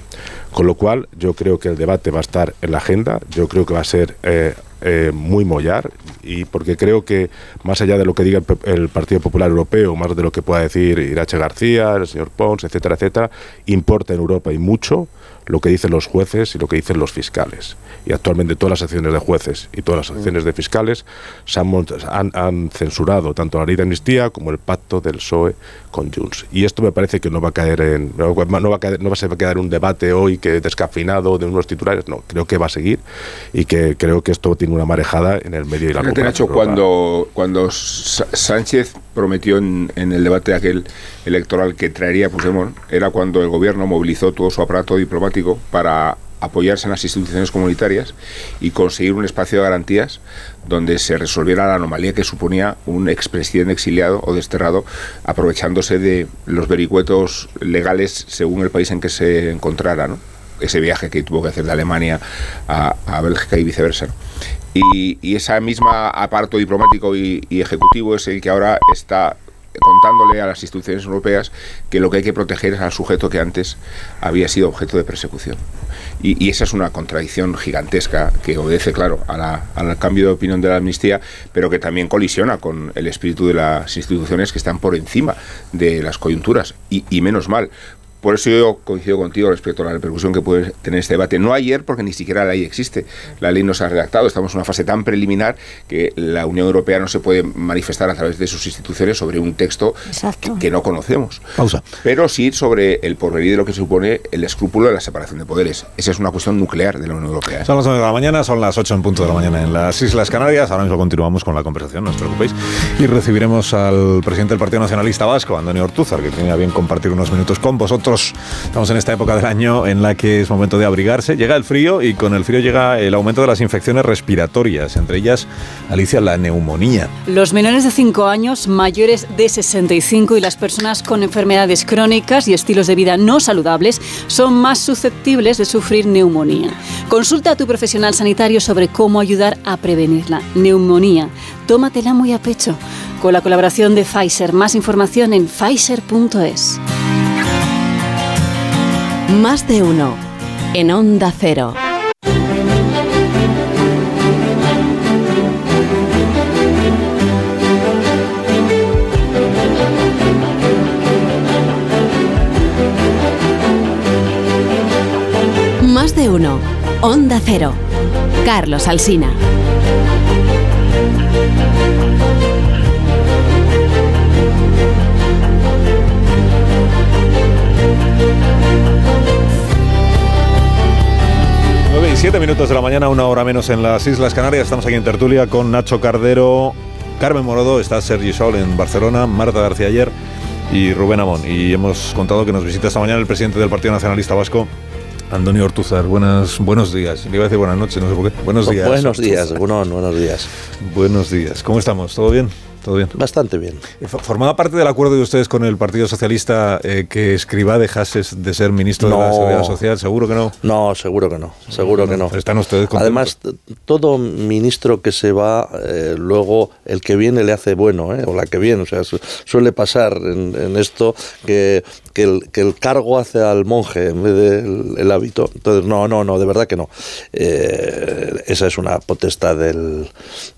Con lo cual, yo creo que el debate va a estar en la agenda, yo creo que va a ser eh, eh, muy mollar, y porque creo que más allá de lo que diga el, Partido Popular Europeo, más de lo que pueda decir Irache García, el señor Pons, etcétera, etcétera, importa en Europa y mucho lo que dicen los jueces y lo que dicen los fiscales. Y actualmente todas las acciones de jueces y todas las acciones de fiscales han censurado tanto la ley de amnistía como el pacto del PSOE con Junts. Y esto me parece que no va a caer en no va a, caer, no va a quedar un debate hoy que descafinado de unos titulares, no, creo que va a seguir y que creo que esto tiene una marejada en el medio y plazo. Nacho, cuando, cuando Sánchez prometió en, en, el debate aquel electoral que traería Puigdemont, era cuando el gobierno movilizó todo su aparato diplomático para apoyarse en las instituciones comunitarias y conseguir un espacio de garantías donde se resolviera la anomalía que suponía un expresidente exiliado o desterrado aprovechándose de los vericuetos legales según el país en que se encontrara, ¿no? Ese viaje que tuvo que hacer de Alemania a, Bélgica y viceversa. Y, y, esa misma aparato diplomático y, ejecutivo es el que ahora está contándole a las instituciones europeas que lo que hay que proteger es al sujeto que antes había sido objeto de persecución. Y, esa es una contradicción gigantesca que obedece, claro, a la, al cambio de opinión de la amnistía, pero que también colisiona con el espíritu de las instituciones que están por encima de las coyunturas. Y menos mal, por eso yo coincido contigo respecto a la repercusión que puede tener este debate. No ayer, porque ni siquiera la ley existe. La ley no se ha redactado. Estamos en una fase tan preliminar que la Unión Europea no se puede manifestar a través de sus instituciones sobre un texto que, que, no conocemos. Pausa. Pero sí sobre el porvenir de lo que supone el escrúpulo de la separación de poderes. Esa es una cuestión nuclear de la Unión Europea. Son las 9 de la mañana, son las 8 en punto de la mañana en las Islas Canarias. Ahora mismo continuamos con la conversación, no os preocupéis. Y recibiremos al presidente del Partido Nacionalista Vasco, Antonio Ortúzar, que tenía bien compartir unos minutos con vosotros. Estamos en esta época del año en la que es momento de abrigarse. Llega el frío y con el frío llega el aumento de las infecciones respiratorias, entre ellas, Alicia, la neumonía. Los menores de 5 años, mayores de 65 y las personas con enfermedades crónicas y estilos de vida no saludables son más susceptibles de sufrir neumonía. Consulta a tu profesional sanitario sobre cómo ayudar a prevenirla. Neumonía. Tómatela muy a pecho. Con la colaboración de Pfizer. Más información en pfizer.es. Más de uno. En Onda Cero. Más de uno. Onda Cero. Carlos Alsina. 7 minutos de la mañana, una hora menos en las Islas Canarias. Estamos aquí en Tertulia con Nacho Cardero, Carmen Morodo, está Sergi Sol en Barcelona, Marta García ayer y Rubén Amón. Y hemos contado que nos visita esta mañana el presidente del Partido Nacionalista Vasco, Antonio Ortuzar. Buenas, buenos días. Le iba a decir buenas noches, no sé por qué. Buenos días. Buenos días, bueno, buenos días. Buenos días. ¿Cómo estamos? ¿Todo bien? ¿Todo bien? Bastante bien. ¿Formaba parte del acuerdo de ustedes con el Partido Socialista eh, que Escribá dejase de ser ministro no, de la Seguridad Social? ¿Seguro que no? No, seguro que no. Seguro no, que no. ¿Están ustedes contentos? Además, todo ministro que se va, eh, luego el que viene le hace bueno, ¿eh? o la que viene. O sea, su suele pasar en, en esto que, que, el, que, el, cargo hace al monje en vez del el hábito. Entonces, no, no, no, de verdad que no. Eh, esa es una potestad del,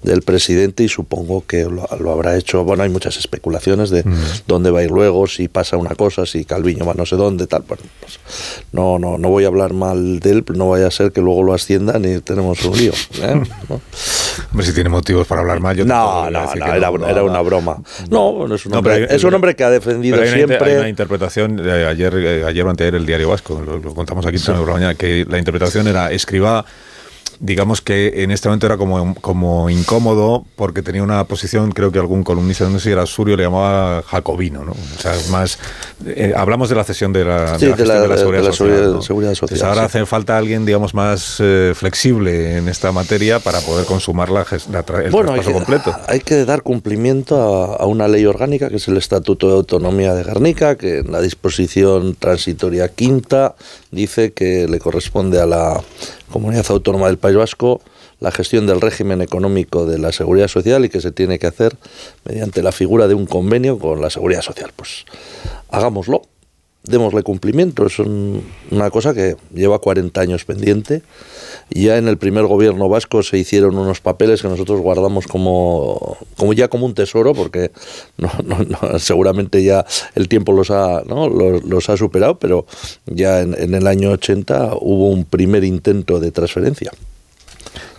del presidente y supongo que lo, lo habrá hecho. Bueno, hay muchas especulaciones de mm. dónde va a ir luego, si pasa una cosa, si Calviño va no sé dónde, tal. Bueno, pues no, no, no voy a hablar mal de él, no vaya a ser que luego lo asciendan y tenemos un lío. ¿eh? (laughs) ¿No? Hombre, si tiene motivos para hablar mal, yo no, no, no, era, no, era, una broma. No, bueno, es, un hombre, es un hombre que ha defendido siempre. Hay una interpretación, de ayer, eh, ayer o anteayer el Diario Vasco, lo, contamos aquí sí. la que la interpretación era escriba digamos que en este momento era como, como incómodo porque tenía una posición, creo que algún columnista, no sé si era Surio, le llamaba jacobino, ¿no? O sea, más... Eh, hablamos de la cesión de la, sí, de la, de la, de la seguridad, de social, seguridad, ¿no? seguridad social. Entonces ahora sí. hace falta alguien, digamos, más eh, flexible en esta materia para poder consumar la, la el bueno, hay que, completo. Hay que dar cumplimiento a, a, una ley orgánica, que es el Estatuto de Autonomía de Guernica, que en la disposición transitoria quinta dice que le corresponde a la Comunidad Autónoma del País Vasco la gestión del régimen económico de la seguridad social y que se tiene que hacer mediante la figura de un convenio con la seguridad social. Pues hagámoslo. Démosle cumplimiento. Es una cosa que lleva 40 años pendiente. Ya en el primer gobierno vasco se hicieron unos papeles que nosotros guardamos como, como ya como un tesoro, porque no, seguramente ya el tiempo los ha, los, ha superado, pero ya en, en el año 80 hubo un primer intento de transferencia.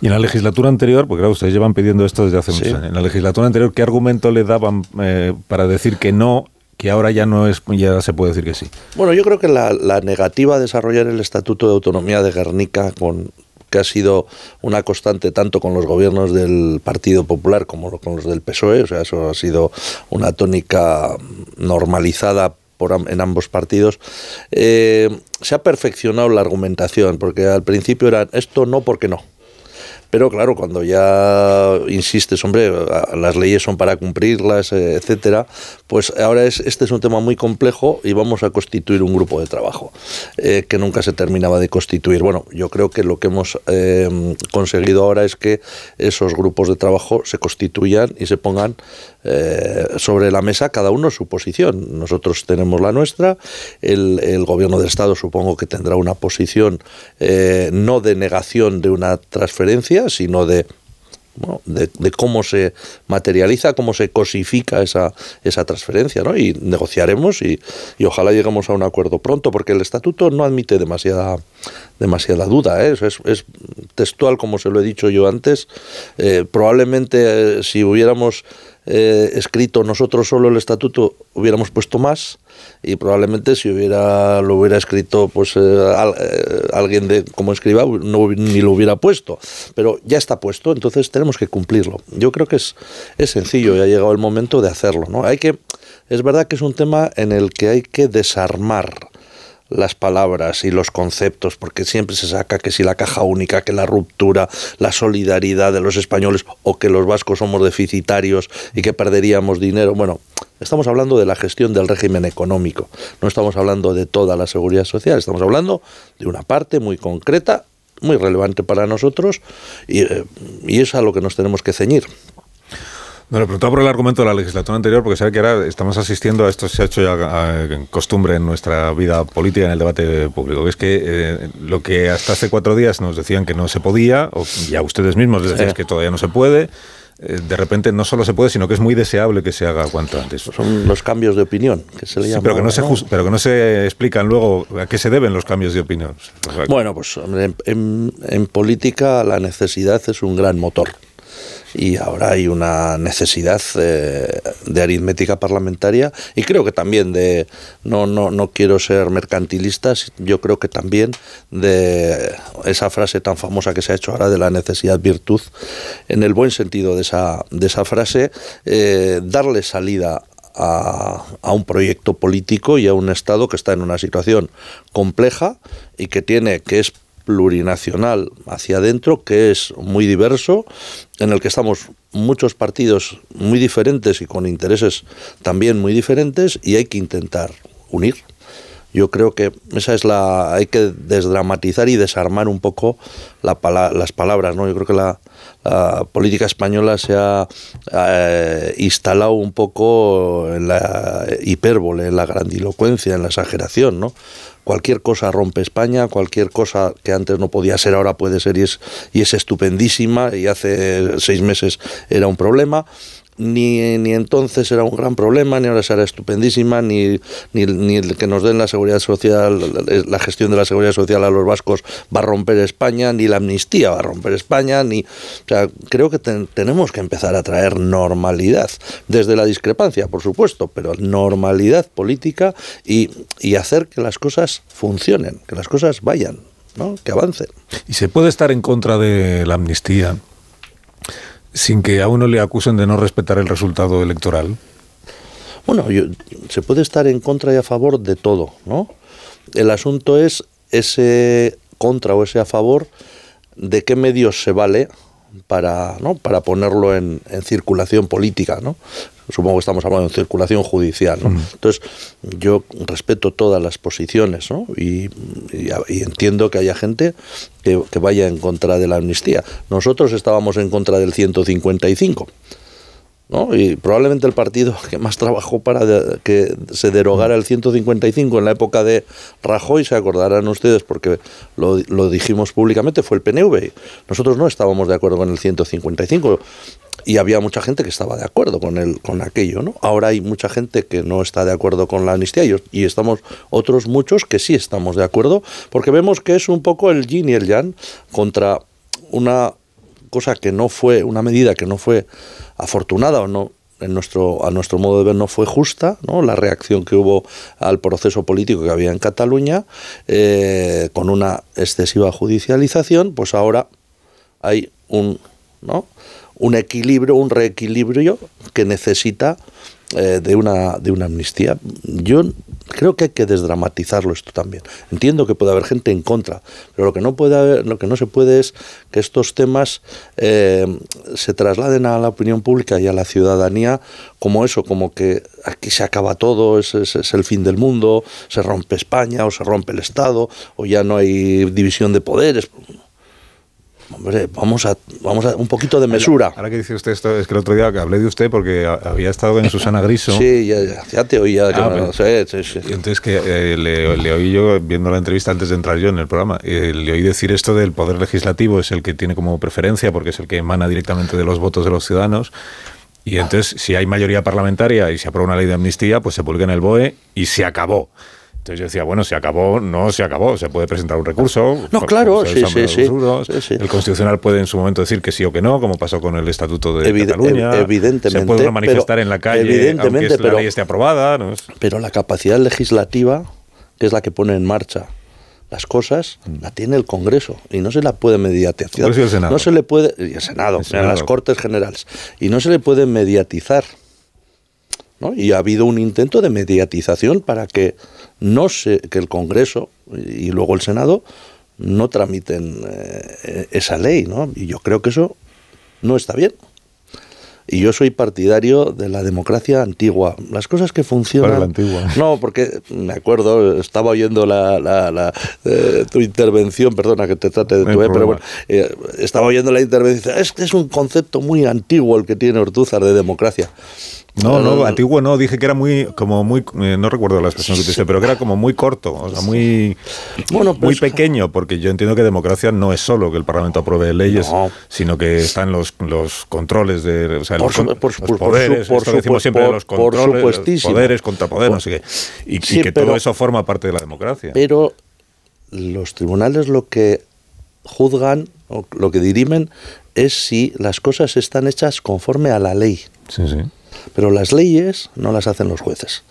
Y en la legislatura anterior, porque claro, ustedes llevan pidiendo esto desde hace muchos años, en la legislatura anterior, ¿qué argumento le daban eh, para decir que no que ahora ya no es ya se puede decir que sí. Bueno, yo creo que la, negativa a desarrollar el Estatuto de Autonomía de Guernica con que ha sido una constante tanto con los gobiernos del Partido Popular como con los del PSOE, o sea, eso ha sido una tónica normalizada en ambos partidos, eh, se ha perfeccionado la argumentación, porque al principio era esto no porque no. Pero claro, cuando ya insistes, hombre, las leyes son para cumplirlas, eh, etcétera, pues ahora es, este es un tema muy complejo y vamos a constituir un grupo de trabajo eh, que nunca se terminaba de constituir. Bueno, yo creo que lo que hemos em, conseguido ahora es que esos grupos de trabajo se constituyan y se pongan eh, sobre la mesa cada uno su posición. Nosotros tenemos la nuestra, el, el gobierno del Estado supongo que tendrá una posición no de negación de una transferencia, sino de, de, cómo se materializa, cómo se cosifica esa, esa transferencia, ¿no? Y negociaremos y, y, ojalá lleguemos a un acuerdo pronto, porque el estatuto no admite demasiada, demasiada duda, ¿eh? es, textual, como se lo he dicho yo antes. Eh, probablemente eh, si hubiéramos escrito nosotros solo el estatuto, hubiéramos puesto más y probablemente si hubiera lo hubiera escrito pues eh, eh, alguien de como escriba no, ni lo hubiera puesto. Pero ya está puesto entonces tenemos que cumplirlo. Yo creo que es, es sencillo y ha llegado el momento de hacerlo no hay que es verdad que es un tema en el que hay que desarmar las palabras y los conceptos, porque siempre se saca que si la caja única, que la ruptura, la solidaridad de los españoles o que los vascos somos deficitarios y que perderíamos dinero. Bueno, estamos hablando de la gestión del régimen económico, no estamos hablando de toda la seguridad social, estamos hablando de una parte muy concreta, muy relevante para nosotros y, eh, y es a lo que nos tenemos que ceñir. No, le preguntaba por el argumento de la legislatura anterior, porque sabe que ahora estamos asistiendo a esto, se ha hecho ya en costumbre en nuestra vida política, en el debate público, que es que eh, lo que hasta hace cuatro días nos decían que no se podía, o ya ustedes mismos decían que todavía no se puede, eh, de repente no solo se puede, sino que es muy deseable que se haga cuanto antes. Son los cambios de opinión, que se le llama. pero, que no se pero que no se explican luego a qué se deben los cambios de opinión. Bueno, pues en política la necesidad es un gran motor y ahora hay una necesidad eh, de aritmética parlamentaria y creo que también de, no, no, no quiero ser mercantilista, yo creo que también de esa frase tan famosa que se ha hecho ahora de la necesidad virtud, en el buen sentido de esa, de esa frase, eh, darle salida a, a, un proyecto político y a un Estado que está en una situación compleja y que tiene, que es plurinacional hacia adentro, que es muy diverso, en el que estamos muchos partidos muy diferentes y con intereses también muy diferentes y hay que intentar unir. Yo creo que esa es la hay que desdramatizar y desarmar un poco la, las palabras, ¿no? Yo creo que la, política española se ha eh, instalado un poco en la hipérbole, en la grandilocuencia, en la exageración, ¿no? Cualquier cosa rompe España, cualquier cosa que antes no podía ser ahora puede ser y es, y es estupendísima y hace seis meses era un problema ni, ni entonces era un gran problema, ni ahora será estupendísima, ni, ni, ni, el que nos den la seguridad social, la gestión de la seguridad social a los vascos va a romper España, ni la amnistía va a romper España, ni. O sea, creo que tenemos que empezar a traer normalidad, desde la discrepancia, por supuesto, pero normalidad política y, y hacer que las cosas funcionen, que las cosas vayan, ¿no? que avancen. ¿Y se puede estar en contra de la amnistía? Sin que a uno le acusen de no respetar el resultado electoral? Bueno, se puede estar en contra y a favor de todo, ¿no? El asunto es ese contra o ese a favor de qué medios se vale para, ¿no? para ponerlo en, en circulación política, ¿no? Supongo que estamos hablando de circulación judicial. ¿no? Entonces, yo respeto todas las posiciones ¿no? y, entiendo que haya gente que, vaya en contra de la amnistía. Nosotros estábamos en contra del 155 ¿no? Y probablemente el partido que más trabajó para de- que se derogara el 155 en la época de Rajoy, se acordarán ustedes porque lo, lo dijimos públicamente, fue el PNV. Nosotros no estábamos de acuerdo con el 155 y había mucha gente que estaba de acuerdo con el, con aquello, ¿no? Ahora hay mucha gente que no está de acuerdo con la amnistía y, estamos otros muchos que sí estamos de acuerdo porque vemos que es un poco el yin y el yang contra una cosa que no fue, una medida que no fue afortunada o no en nuestro, a nuestro modo de ver no fue justa, ¿no? la reacción que hubo al proceso político que había en Cataluña, eh, con una excesiva judicialización, pues ahora hay un, ¿no? Un equilibrio, un reequilibrio que necesita eh, de, una, de una amnistía. Yo creo que hay que desdramatizarlo esto también. Entiendo que puede haber gente en contra, pero lo que no puede haber, lo que no se puede es que estos temas eh, se trasladen a la opinión pública y a la ciudadanía como eso, como que aquí se acaba todo, es, es- es el fin del mundo, se rompe España o se rompe el Estado o ya no hay división de poderes. Hombre, vamos a, vamos a un poquito de mesura. Ahora que dice usted esto, es que el otro día hablé de usted porque había estado en Susana Griso. Sí, ya, ya, te oía. Ah, pero- sí, sí, entonces que eh, le, le oí yo, viendo la entrevista antes de entrar yo en el programa, eh, le oí decir esto del poder legislativo es el que tiene como preferencia porque es el que emana directamente de los votos de los ciudadanos. Y entonces, si hay mayoría parlamentaria y se aprueba una ley de amnistía, pues se publica en el BOE y se acabó. Entonces yo decía, bueno, se acabó, no se acabó, se puede presentar un recurso. No, claro, sí, sí, sí. El Constitucional puede en su momento decir que sí o que no, como pasó con el Estatuto de Evide- Cataluña. ev- evidentemente, Se puede manifestar pero- en la calle, evidentemente, aunque la pero- ley esté aprobada. Pero la capacidad legislativa, que es la que pone en marcha las cosas, la tiene el Congreso y no se la puede mediatizar. No se le puede y el Senado, El en Senado. las Cortes Generales y no se le puede mediatizar. ¿No? Y ha habido un intento de mediatización para que no se que el Congreso y luego el Senado no tramiten eh, esa ley, ¿no? Y yo creo que eso no está bien. Y yo soy partidario de la democracia antigua. Las cosas que funcionan. ¿Cuál es la antigua? (laughs) No, porque me acuerdo, estaba oyendo la, la- la, eh, tu intervención, perdona que te trate de tu, eh, pero bueno, eh, estaba oyendo la intervención. Es que es un concepto muy antiguo el que tiene Ortúzar de democracia. No, no, Eh, antiguo no, dije que era muy, como muy, eh, no recuerdo la expresión que utilicé, pero que era como muy corto, o sea, muy, Bueno, muy pues- pequeño, porque yo entiendo que democracia no es solo que el Parlamento apruebe leyes, sino que están los, los controles de, o sea, Por los, por los por poderes, por esto decimos siempre por- los controles, los supuestísimo. poderes, no sé qué, y, que pero- todo eso forma parte de la democracia. Pero los tribunales lo que juzgan o lo que dirimen es si las cosas están hechas conforme a la ley. Sí, sí. Pero las leyes no las hacen los jueces.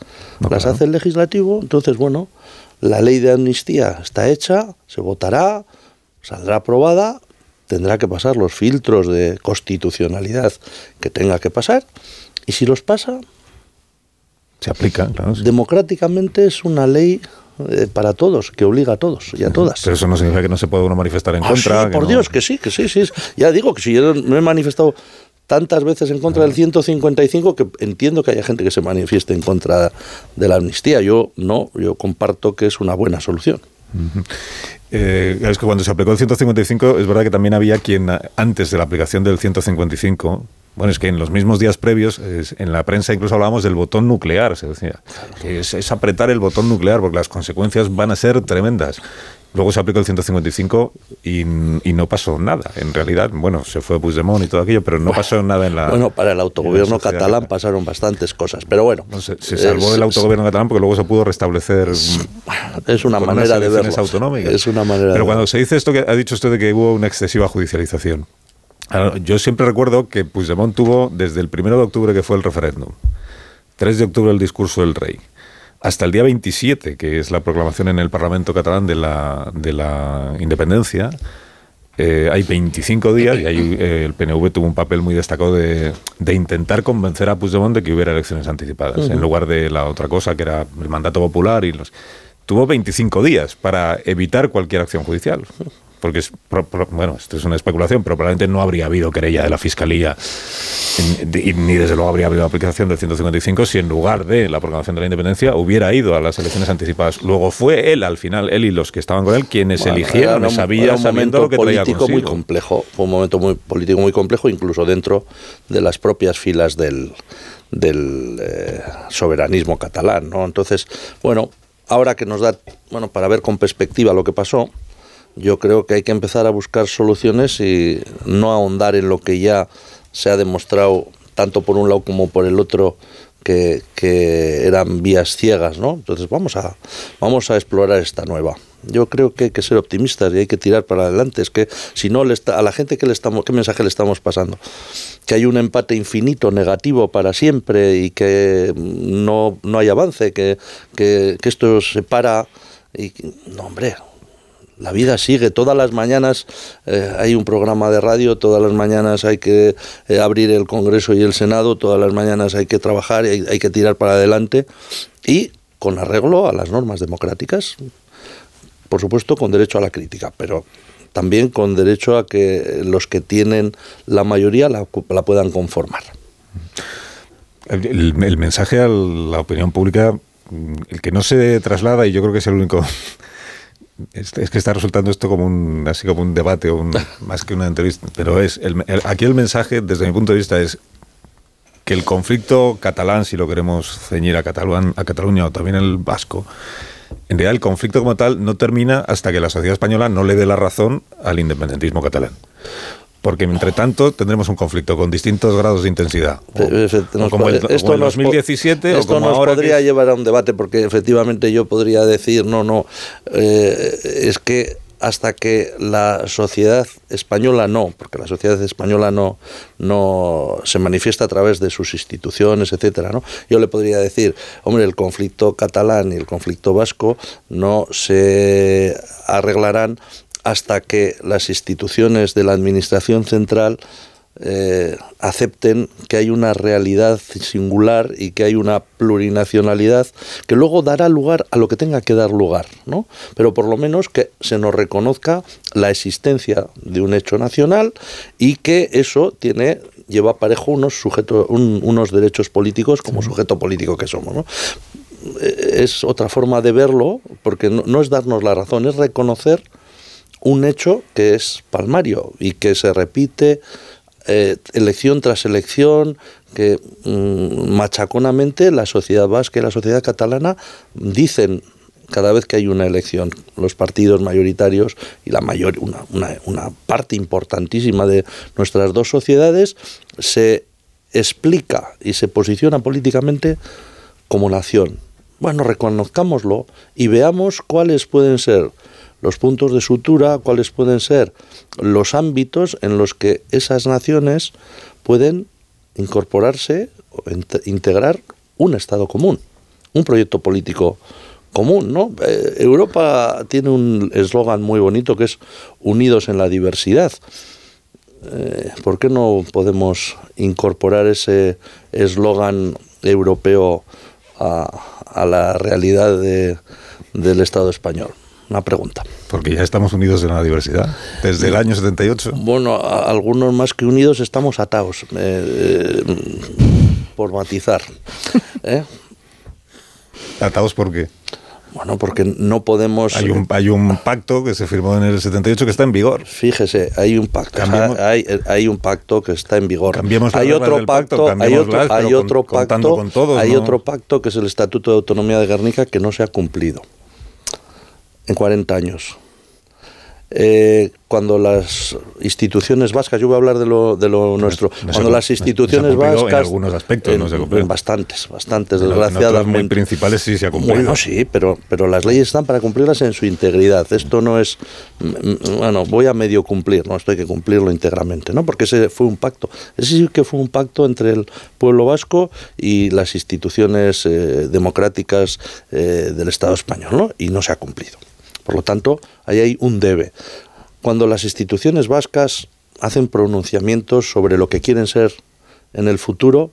las hace el legislativo, entonces, bueno, la ley de amnistía está hecha, se votará, saldrá aprobada, tendrá que pasar los filtros de constitucionalidad que tenga que pasar, y si los pasa, se aplica, claro. Democráticamente es una ley eh, para todos, que obliga a todos y a todas. Pero eso no significa que no se pueda uno manifestar en Ah, contra. sí, por no- Dios, que sí, que sí, sí. Ya digo que si yo me he manifestado tantas veces en contra del 155 que entiendo que haya gente que se manifieste en contra de la amnistía. Yo no, yo comparto que es una buena solución. Ujú. Eh, es que cuando se aplicó el 155, es verdad que también había quien, antes de la aplicación del 155, bueno, es que en los mismos días previos, es- en la prensa incluso hablábamos del botón nuclear, se decía. Que es, es apretar el botón nuclear, porque las consecuencias van a ser tremendas. Luego se aplicó el 155 y, y no pasó nada. En realidad, bueno, se fue Puigdemont y todo aquello, pero no pasó nada en la. Bueno, para el autogobierno catalán pasaron bastantes cosas, pero bueno. Se, se salvó es- del autogobierno catalán porque luego se pudo restablecer. Es una con manera de verlo. autonómicas. Es una manera Pero cuando se dice esto que ha dicho usted de que hubo una excesiva judicialización, claro, yo siempre recuerdo que Puigdemont tuvo desde el 1 de octubre que fue el referéndum, 3 de octubre el discurso del rey, hasta el día 27, que es la proclamación en el Parlamento catalán de la, de la independencia, eh, hay 25 días y ahí eh, el PNV tuvo un papel muy destacado de, de intentar convencer a Puigdemont de que hubiera elecciones anticipadas, en lugar de la otra cosa que era el mandato popular y los... Tuvo 25 días para evitar cualquier acción judicial. Porque es, bueno, esto es una especulación, pero probablemente no habría habido querella de la Fiscalía y ni desde luego habría habido aplicación del 155 si en lugar de la proclamación de la independencia hubiera ido a las elecciones anticipadas. Luego fue él, al final, él y los que estaban con él, quienes eligieron esa vía sabiendo lo que traía político muy complejo, fue un momento muy político muy complejo, incluso dentro de las propias filas del, del eh, soberanismo catalán, ¿no? Entonces, bueno, ahora que nos da, bueno, para ver con perspectiva lo que pasó, yo creo que hay que empezar a buscar soluciones y no ahondar en lo que ya se ha demostrado tanto por un lado como por el otro que, que, eran vías ciegas, ¿no? Entonces vamos a, vamos a explorar esta nueva. Yo creo que hay que ser optimistas y hay que tirar para adelante. Es que si no, le está, a la gente que le estamos, ¿qué mensaje le estamos pasando? Que hay un empate infinito, negativo para siempre y que no, no hay avance, que, que, que esto se para y no, hombre, la vida sigue. Todas las mañanas eh, hay un programa de radio, todas las mañanas hay que eh, abrir el Congreso y el Senado, todas las mañanas hay que trabajar, y hay, que tirar para adelante y con arreglo a las normas democráticas, por supuesto con derecho a la crítica, pero también con derecho a que los que tienen la mayoría la, puedan conformar. El, el mensaje a la opinión pública, el que no se traslada, y yo creo que es el único es, que está resultando esto como un así como un debate o (laughs) más que una entrevista pero es aquí el mensaje desde mi punto de vista es que el conflicto catalán si lo queremos ceñir a, a Cataluña o también el vasco en realidad el conflicto como tal no termina hasta que la sociedad española no le dé la razón al independentismo catalán porque entre tanto tendremos un conflicto con distintos grados de intensidad. como, el, esto 2017 esto nos podría llevar a un debate porque efectivamente yo podría decir no no eh, es que hasta que la sociedad española no, porque la sociedad española no, no se manifiesta a través de sus instituciones, etcétera, ¿no? Yo le podría decir, hombre, el conflicto catalán y el conflicto vasco no se arreglarán hasta que las instituciones de la Administración Central eh, acepten que hay una realidad singular y que hay una plurinacionalidad que luego dará lugar a lo que tenga que dar lugar, ¿no? Pero por lo menos que se nos reconozca la existencia de un hecho nacional y que eso tiene lleva parejo unos sujetos unos derechos políticos como sujeto político que somos, ¿no? Eh, es otra forma de verlo porque no es darnos la razón, es reconocer un hecho que es palmario y que se repite eh, elección tras elección, que mm, machaconamente la sociedad vasca y la sociedad catalana dicen cada vez que hay una elección, los partidos mayoritarios y la mayor, una, una parte importantísima de nuestras dos sociedades se explica y se posiciona políticamente como nación. Bueno, reconozcámoslo y veamos cuáles pueden ser los puntos de sutura, cuáles pueden ser los ámbitos en los que esas naciones pueden incorporarse o integrar un Estado común, un proyecto político común, ¿no? Eh, Europa tiene un eslogan muy bonito que es unidos en la diversidad. Eh, ¿Por qué no podemos incorporar ese eslogan europeo a, la realidad del Estado español? Una pregunta. Porque ya estamos unidos en la diversidad, desde el año 78. Bueno, algunos más que unidos estamos atados, eh, por matizar. (laughs) ¿eh? ¿Atados por qué? Bueno, porque no podemos... Hay un, hay un pacto que se firmó en el 78 que está en vigor. Fíjese, hay un pacto. hay, hay, un pacto que está en vigor. Cambiemos hay otro pacto, hay otro, hay otro pacto, hay otro pacto que es el Estatuto de Autonomía de Guernica que no se ha cumplido en 40 años. Eh, cuando las instituciones vascas, yo voy a hablar de lo, de lo nuestro, cuando las instituciones vascas... En algunos aspectos no se En bastantes, bastantes, desgraciadamente. muy principales sí se ha cumplido. Bueno, sí, pero, pero las leyes están para cumplirlas en su integridad. Esto no es, mm, bueno, voy a medio cumplir, no, esto hay que cumplirlo íntegramente, ¿no? Porque ese fue un pacto. Ese sí que fue un pacto entre el pueblo vasco y las instituciones eh, democráticas eh, del Estado español, ¿no? Y no se ha cumplido. Por lo tanto, ahí hay un debe. Cuando las instituciones vascas hacen pronunciamientos sobre lo que quieren ser en el futuro,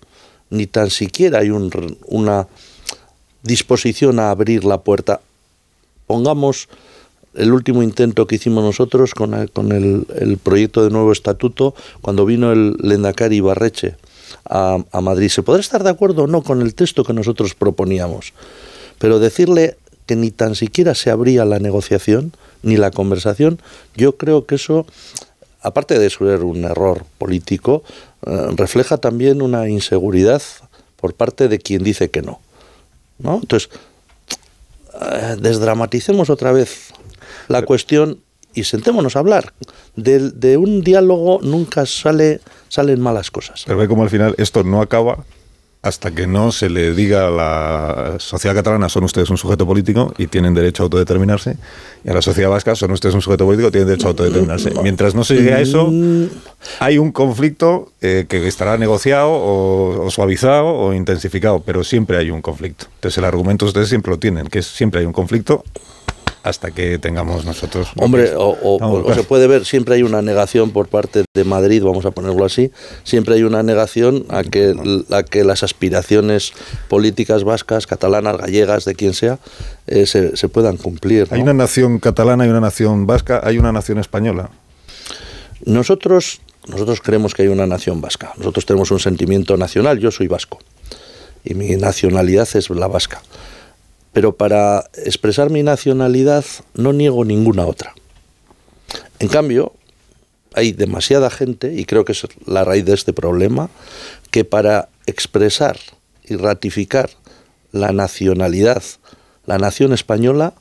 ni tan siquiera hay una disposición a abrir la puerta. Pongamos el último intento que hicimos nosotros con, el, con el, proyecto de nuevo estatuto, cuando vino el Lendakari Barreche a, a Madrid. Se podrá estar de acuerdo o no con el texto que nosotros proponíamos, pero decirle que ni tan siquiera se abría la negociación ni la conversación, yo creo que eso, aparte de ser un error político, eh, refleja también una inseguridad por parte de quien dice que no. ¿no? Entonces, eh, desdramaticemos otra vez la cuestión y sentémonos a hablar. De, de un diálogo nunca sale, salen malas cosas. Pero ve como al final esto no acaba hasta que no se le diga a la sociedad catalana son ustedes un sujeto político y tienen derecho a autodeterminarse, y a la sociedad vasca son ustedes un sujeto político y tienen derecho a autodeterminarse. Mientras no se llegue a eso, hay un conflicto eh, que estará negociado o, o, suavizado o intensificado, pero siempre hay un conflicto. Entonces el argumento ustedes siempre lo tienen, que es, siempre hay un conflicto hasta que tengamos nosotros. Hombre, o, o, o, se puede ver, siempre hay una negación por parte de Madrid, vamos a ponerlo así, siempre hay una negación a que, a que las aspiraciones políticas vascas, catalanas, gallegas, de quien sea, eh, se, se, puedan cumplir. ¿no? Hay una nación catalana, hay una nación vasca, hay una nación española. Nosotros, nosotros creemos que hay una nación vasca, nosotros tenemos un sentimiento nacional, yo soy vasco y mi nacionalidad es la vasca pero para expresar mi nacionalidad no niego ninguna otra. En cambio, hay demasiada gente, y creo que es la raíz de este problema, que para expresar y ratificar la nacionalidad, la nación española,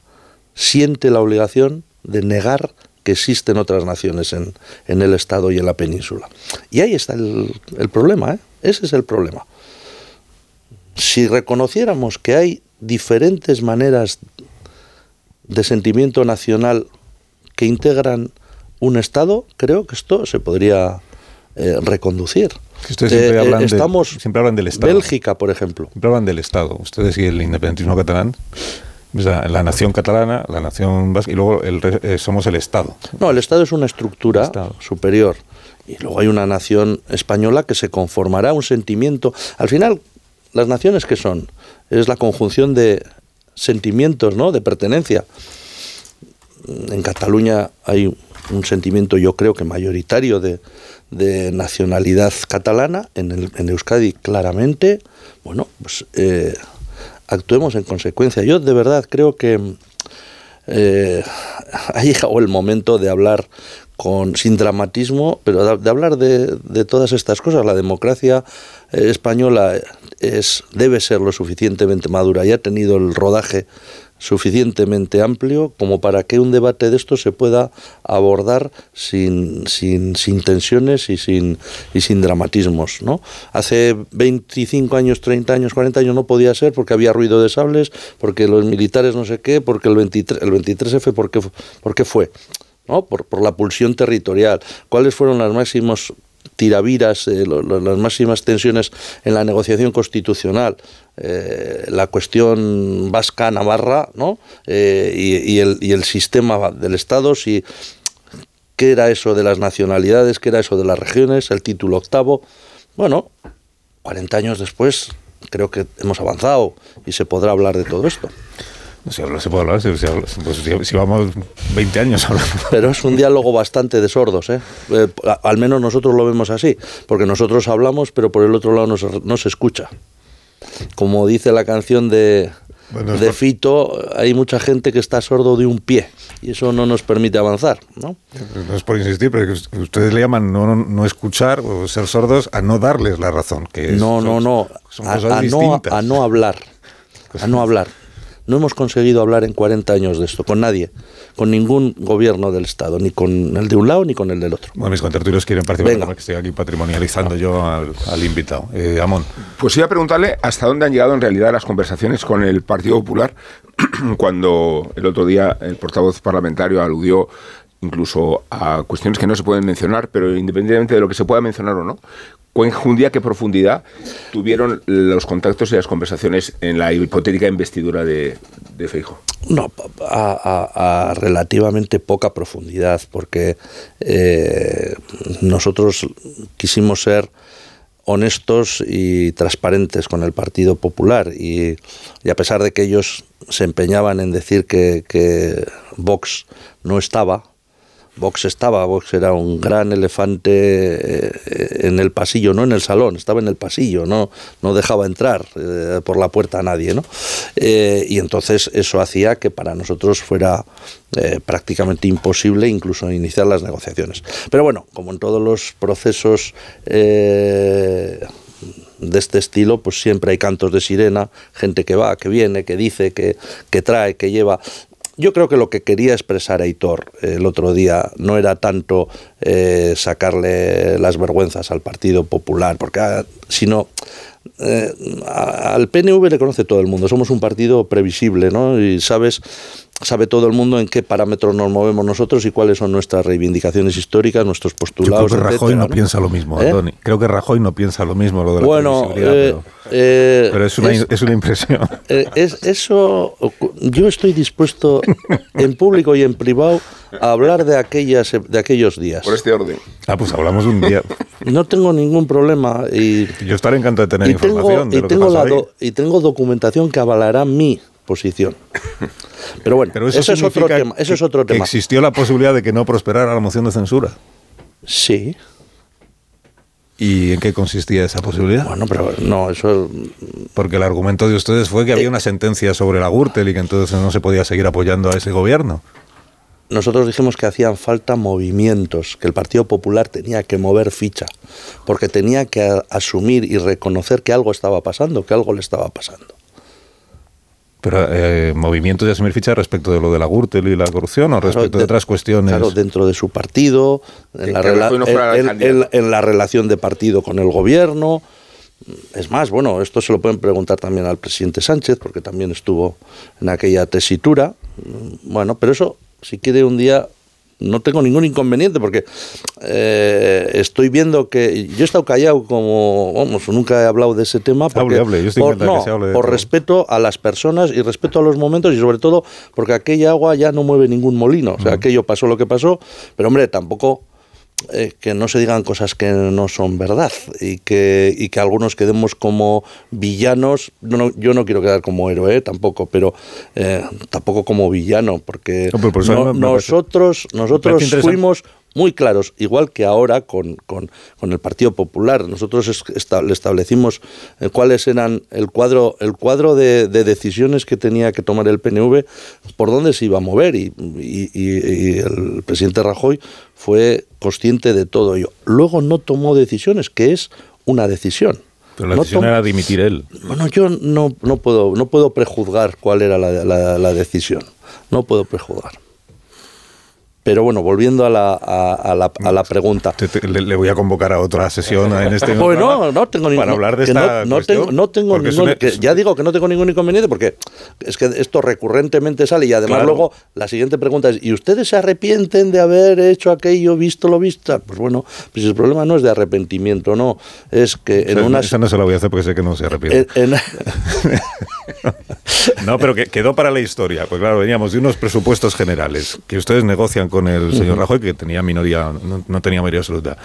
siente la obligación de negar que existen otras naciones en, en el Estado y en la península. Y ahí está el, el problema, ¿eh? ese es el problema. Si reconociéramos que hay diferentes maneras de sentimiento nacional que integran un Estado, creo que esto se podría eh, reconducir. Ustedes siempre, Eh, hablan de- estamos siempre hablan del Estado. Bélgica, por ejemplo. Siempre hablan del Estado. Ustedes y el independentismo catalán. o sea, la nación catalana, la nación vasca y luego el eh, somos el Estado. No, el Estado es una estructura superior. Y luego hay una nación española que se conformará un sentimiento. Al final, las naciones que son es la conjunción de sentimientos, ¿no? De pertenencia. En Cataluña hay un sentimiento, yo creo que mayoritario de, de nacionalidad catalana. En, el, en Euskadi, claramente. Bueno, pues eh, actuemos en consecuencia. Yo de verdad creo que eh, (laughs) ha llegado el momento de hablar con sin dramatismo, pero de, de hablar de, de, todas estas cosas. La democracia eh, española es debe ser lo suficientemente madura y ha tenido el rodaje suficientemente amplio como para que un debate de esto se pueda abordar sin, sin, sin tensiones y sin, y sin dramatismos. ¿no? Hace 25 años, 30 años, 40 años no podía ser porque había ruido de sables, porque los militares no sé qué, porque el, 23, el 23F, ¿por qué, por qué fue? ¿no? Por, por la pulsión territorial. ¿Cuáles fueron las máximas tiraviras, eh, las máximas tensiones en la negociación constitucional, eh, la cuestión vasca-navarra ¿no? Eh, y, y, el, y, el, sistema del Estado, si, qué era eso de las nacionalidades, qué era eso de las regiones, el título octavo. Bueno, 40 años después creo que hemos avanzado y se podrá hablar de todo esto. Si habla, se puede hablar, si, pues, si, si, vamos 20 años hablando. (laughs) Pero es un diálogo bastante de sordos, ¿eh? Eh, al menos nosotros lo vemos así, porque nosotros hablamos, pero por el otro lado no se, no escucha. Como dice la canción de, bueno, de Fito, hay mucha gente que está sordo de un pie y eso no nos permite avanzar, ¿no? No es por insistir, pero ustedes le llaman no, no escuchar o ser sordos a no darles la razón. Que es, no, no, no, son a, no, a no hablar, a no hablar. No hemos conseguido hablar en 40 años de esto con nadie, con ningún gobierno del Estado, ni con el de un lado ni con el del otro. Bueno, mis contertulios quieren participar, Venga. que estoy aquí patrimonializando yo al, al invitado. Eh, Amón. Pues iba a preguntarle hasta dónde han llegado en realidad las conversaciones con el Partido Popular (clears throat) cuando el otro día el portavoz parlamentario aludió incluso a cuestiones que no se pueden mencionar, pero independientemente de lo que se pueda mencionar o no, ¿cuán día qué profundidad tuvieron los contactos y las conversaciones en la hipotética investidura de, de Feijo? No, a, a, a, relativamente poca profundidad, porque eh, nosotros quisimos ser honestos y transparentes con el Partido Popular y, y a pesar de que ellos se empeñaban en decir que, que Vox no estaba, Vox estaba, Vox era un gran elefante eh, en el pasillo, no en el salón, estaba en el pasillo, no, no dejaba entrar eh, por la puerta a nadie, ¿no? Eh, y entonces eso hacía que para nosotros fuera prácticamente imposible incluso iniciar las negociaciones. Pero bueno, como en todos los procesos de este estilo, pues siempre hay cantos de sirena, gente que va, que viene, que dice, que, que trae, que lleva. Yo creo que lo que quería expresar Aitor eh, el otro día no era tanto eh, sacarle las vergüenzas al Partido Popular, porque, ah, sino eh, al PNV le conoce todo el mundo. Somos un partido previsible, ¿no? Y sabes, sabe todo el mundo en qué parámetros nos movemos nosotros y cuáles son nuestras reivindicaciones históricas, nuestros Yo creo postulados. que Rajoy etcétera, no, ¿no? piensa lo mismo, ¿Eh? Antoni. Creo que Rajoy no piensa lo mismo, lo de la Bueno, previsibilidad, eh, pero, eh, pero es, una, es- es una impresión. (laughs) Eh, es, eso, yo estoy dispuesto en público y en privado a hablar de aquellas, de aquellos días. Por este orden. Ah, pues hablamos un día. No tengo ningún problema y, Yo estaré encantado de tener y tengo, información de y lo que tengo pasa la do- y tengo documentación que avalará mi posición. (laughs) Pero bueno, Pero eso, es otro tema. Eso es otro que tema. existió la posibilidad de que no prosperara la moción de censura. Sí. ¿Y en qué consistía esa posibilidad? Bueno, pero no, eso... Porque el argumento de ustedes fue que Eh, había una sentencia sobre la Gürtel y que entonces no se podía seguir apoyando a ese gobierno. nosotros dijimos que hacían falta movimientos, que el Partido Popular tenía que mover ficha, porque tenía que asumir y reconocer que algo estaba pasando, que algo le estaba pasando. Pero eh, movimientos de asumir ficha respecto de lo de la Gürtel y la corrupción o respecto de, de- otras cuestiones. Claro, dentro de su partido, en, la, rela- no en la relación de partido con el gobierno. Es más, bueno, esto se lo pueden preguntar también al presidente Sánchez, porque también estuvo en aquella tesitura. Bueno, pero eso, si quiere un día, no tengo ningún inconveniente, porque eh, estoy viendo que yo he estado callado como, vamos, nunca he hablado de ese tema. Porque, Hable, hable, yo estoy por, encantado que no, se hable de por todo. respeto a las personas y respeto a los momentos y sobre todo porque aquella agua ya no mueve ningún molino. O sea, aquello pasó lo que pasó, pero hombre, tampoco eh, que no se digan cosas que no son verdad y que, y que algunos quedemos como villanos. No, no, yo no quiero quedar como héroe eh, tampoco, pero eh, tampoco como villano, porque No, por no- nosotros, nosotros fuimos muy claros, igual que ahora con, con- con el Partido Popular. Nosotros es- esta- le establecimos eh, cuáles eran el cuadro, el cuadro de, de decisiones que tenía que tomar el PNV, por dónde se iba a mover. Y, y- y- y el presidente Rajoy fue consciente de todo ello. Luego no tomó decisiones, que es una decisión. Pero la No decisión era dimitir él. bueno, yo no, no, puedo, no puedo prejuzgar cuál era la, la- la decisión. No puedo prejuzgar. Pero bueno, volviendo a la, a, a la, a la pregunta. Te- te- le, le voy a convocar a otra sesión en este (laughs) Pues programa no, no tengo ningún para hablar de esta no, no cuestión, tengo, no ningún, una- ya digo que no tengo ningún inconveniente porque es que esto recurrentemente sale y además Claro. luego la siguiente pregunta es ¿y ustedes se arrepienten de haber hecho aquello, visto lo visto? Pues bueno, pues el problema no es de arrepentimiento, no, es que en una esa no se la voy a hacer porque sé que no se arrepiente. (laughs) en- en- (laughs) No, pero que quedó para la historia. Pues claro, veníamos de unos presupuestos generales que ustedes negocian con el señor. Rajoy, que tenía minoría, no, no tenía mayoría absoluta.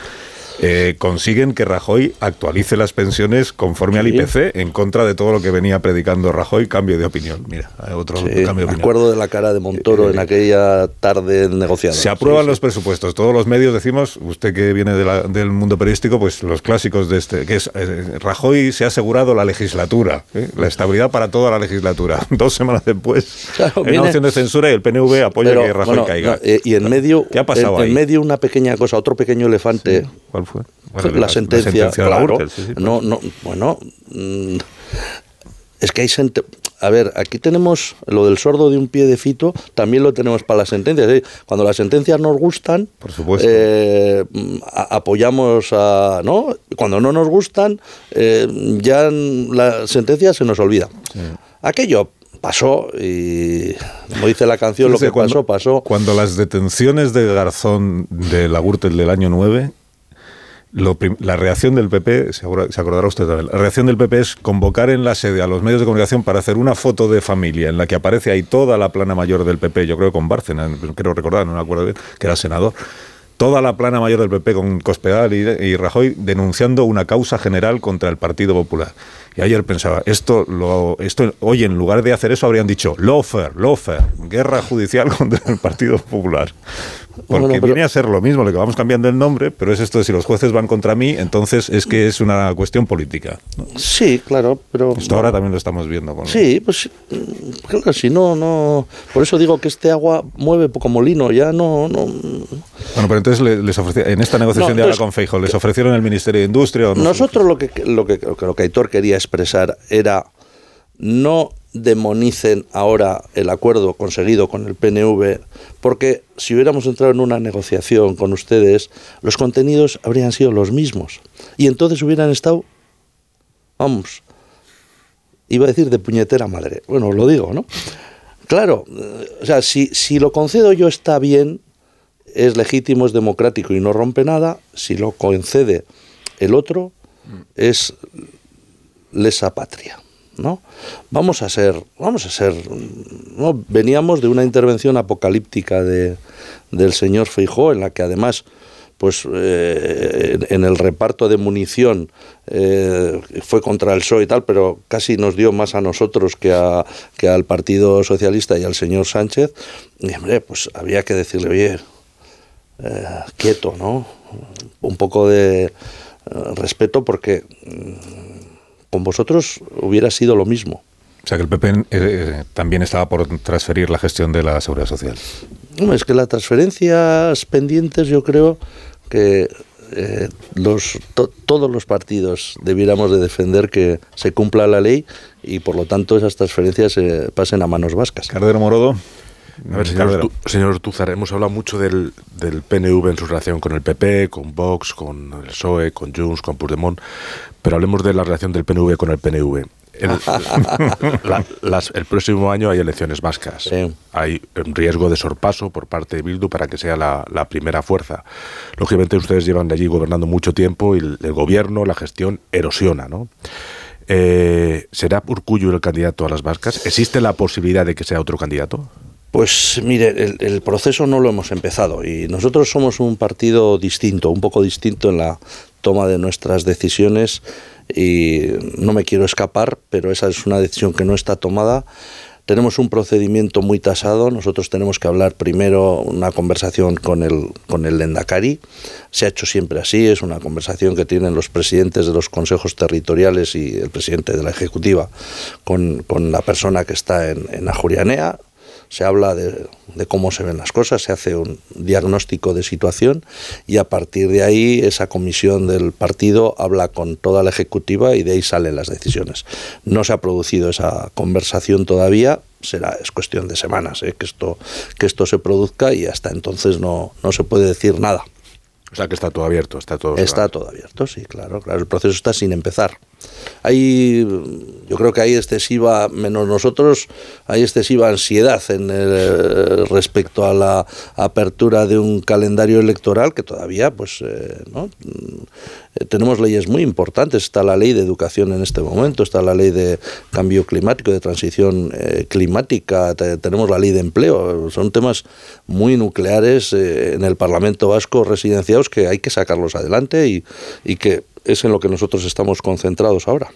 Eh, consiguen que Rajoy actualice las pensiones conforme al Sí. IPC en contra de todo lo que venía predicando Rajoy, cambio de opinión. Mira, otro Sí, cambio de me opinión. acuerdo de la cara de Montoro en aquella tarde negociada. Se aprueban los presupuestos. Todos los medios decimos, usted que viene de la- del mundo periodístico, pues los clásicos de este, que es eh, Rajoy se ha asegurado la legislatura, ¿eh? la estabilidad para toda la legislatura. (laughs) Dos semanas después, Claro, viene- una moción de censura y el PNV apoya Pero, que Rajoy bueno, caiga. no, eh, y en medio, ¿Qué ha pasado en, en ahí? medio una pequeña cosa, otro pequeño elefante. ¿Cuál fue? la, Bueno, la- la sentencia, sentencia claro. Sí, sí, no, no, bueno, mm, es que hay sente- a ver, aquí tenemos lo del sordo de un pie de fito, también lo tenemos para las sentencias. ¿eh? Cuando las sentencias nos gustan, Por supuesto. eh, a- apoyamos a, ¿no? Cuando no nos gustan, eh, ya la sentencia se nos olvida. Aquello pasó y, como dice la canción, lo que cuando- pasó, pasó. Cuando las detenciones de Garzón de la Gürtel del año 9, lo la reacción del PP, se acorda- se acordará usted también, la reacción del PP es convocar en la sede a los medios de comunicación para hacer una foto de familia en la que aparece ahí toda la plana mayor del PP, yo creo que con Bárcena, creo recordar, no me acuerdo bien, que era senador. toda la plana mayor del PP con Cospedal y Rajoy denunciando una causa general contra el Partido Popular. Y ayer pensaba, esto, lo, esto hoy en lugar de hacer eso habrían dicho lawfare, lawfare, guerra judicial (laughs) contra el Partido Popular. Porque Bueno, pero- viene a ser lo mismo, lo que vamos cambiando el nombre, pero es esto de si los jueces van contra mí, entonces es que es una cuestión política. Sí, claro, pero... Esto ahora también lo estamos viendo. Con Sí, pues mm, claro, si no, no... Por eso digo que este agua mueve poco molino, ya no... no Bueno, pero entonces le- les en esta negociación No, de ahora entonces- con Feijo, ¿les ofrecieron el Ministerio de Industria o no? Nosotros lo que, lo, que, lo que Aitor quería expresar era no demonicen ahora el acuerdo conseguido con el PNV, porque si hubiéramos entrado en una negociación con ustedes, los contenidos habrían sido los mismos. Y entonces hubieran estado, vamos, iba a decir de puñetera madre. Bueno, lo digo, ¿no? Claro, eh, o sea, si, si lo concedo yo está bien, es legítimo, es democrático y no rompe nada, si lo concede el otro, es lesa patria. ¿no? Vamos a ser, vamos a ser, ¿no? veníamos de una intervención apocalíptica de, del señor Feijó, en la que además pues eh, en, el reparto de munición eh, fue contra el PSOE y tal, pero casi nos dio más a nosotros que, a, que al Partido Socialista y al señor Sánchez. Y hombre, pues había que decirle, oye, eh, quieto, ¿no? Un poco de respeto porque mm, con vosotros hubiera sido lo mismo. O sea que el PP eh, también estaba por transferir la gestión de la seguridad social. No, es que las transferencias pendientes yo creo que eh, los, to- todos los partidos debiéramos de defender que se cumpla la ley y por lo tanto esas transferencias eh, pasen a manos vascas. Cardero Morodo. A ver, señor, Ortu- señor Ortúzar, hemos hablado mucho del, del PNV en su relación con el PP, con Vox, con el PSOE, con Junts, con Puigdemont, pero hablemos de la relación del PNV con el PNV. El, (laughs) la- las- el próximo año hay elecciones vascas. Hay un riesgo de sorpaso por parte de Bildu para que sea la, la primera fuerza. Lógicamente ustedes llevan de allí gobernando mucho tiempo y el, el gobierno, la gestión erosiona, ¿no? Eh, ¿Será Urcullo el candidato a las vascas? ¿Existe la posibilidad de que sea otro candidato? Pues mire, el, proceso no lo hemos empezado y nosotros somos un partido distinto, un poco distinto en la toma de nuestras decisiones y no me quiero escapar, pero esa es una decisión que no está tomada. Tenemos un procedimiento muy tasado, nosotros tenemos que hablar primero una conversación con el, con el Lendakari, se ha hecho siempre así, es una conversación que tienen los presidentes de los consejos territoriales y el presidente de la Ejecutiva con, con la persona que está en, en Ajurianea, se habla de, de, cómo se ven las cosas, se hace un diagnóstico de situación y a partir de ahí esa comisión del partido habla con toda la ejecutiva y de ahí salen las decisiones. No se ha producido esa conversación todavía, será es cuestión de semanas ¿eh? que esto que esto se produzca y hasta entonces no, no se puede decir nada. O sea que está todo abierto, está todo. Está todo abierto, sí, claro, claro. El proceso está sin empezar. Hay, yo creo que hay excesiva, menos nosotros, hay excesiva ansiedad en el, respecto a la apertura de un calendario electoral que todavía, pues, eh, ¿no? tenemos leyes muy importantes. Está la ley de educación en este momento, está la ley de cambio climático, de transición eh, climática, te, tenemos la ley de empleo. Son temas muy nucleares eh, en el Parlamento Vasco residenciados que hay que sacarlos adelante y que es en lo que nosotros estamos concentrados ahora.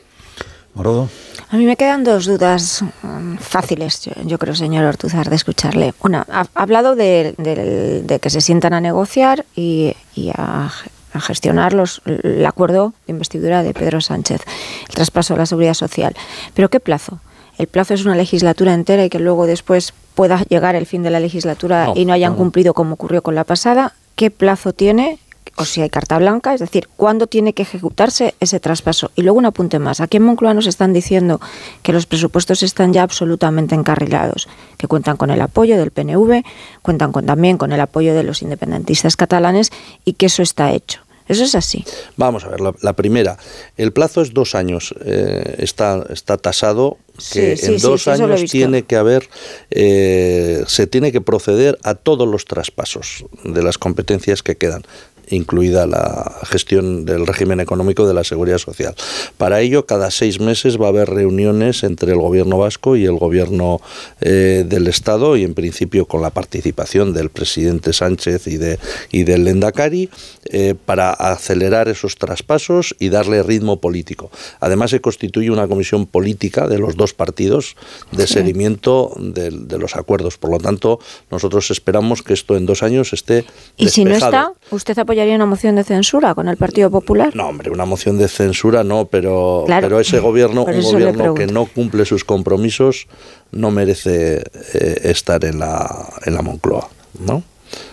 Morodo. A mí me quedan dos dudas um, fáciles, yo, yo, creo, señor Ortuzar, de escucharle. Una, ha, ha hablado de, de, de, que se sientan a negociar y, y a, a, gestionar los, el acuerdo de investidura de Pedro Sánchez, el traspaso a la seguridad social. ¿Pero qué plazo? El plazo es una legislatura entera y que luego después pueda llegar el fin de la legislatura no, y no hayan no. cumplido como ocurrió con la pasada. ¿Qué plazo tiene o si hay carta blanca, es decir, cuándo tiene que ejecutarse ese traspaso. Y luego un apunte más. Aquí en Moncloa nos están diciendo que los presupuestos están ya absolutamente encarrilados, que cuentan con el apoyo del PNV, cuentan con, también con el apoyo de los independentistas catalanes y que eso está hecho. Eso es así. Vamos a ver, la, la primera. El plazo es dos años. Eh, está, está tasado que en dos años tiene que haber, eh, se tiene que proceder a todos los traspasos de las competencias que quedan incluida la gestión del régimen económico de la seguridad social. Para ello, cada seis meses va a haber reuniones entre el gobierno vasco y el gobierno eh, del Estado y, en principio, con la participación del presidente Sánchez y, de, y del Lendakari eh, para acelerar esos traspasos y darle ritmo político. Además, se constituye una comisión política de los dos partidos de seguimiento de, los acuerdos. Por lo tanto, nosotros esperamos que esto en dos años esté. Y si no está, usted apoya haría una moción de censura con el Partido Popular? No, hombre, una moción de censura no, pero, pero ese gobierno, un gobierno que no cumple sus compromisos, no merece eh, estar en la, en la Moncloa, ¿no?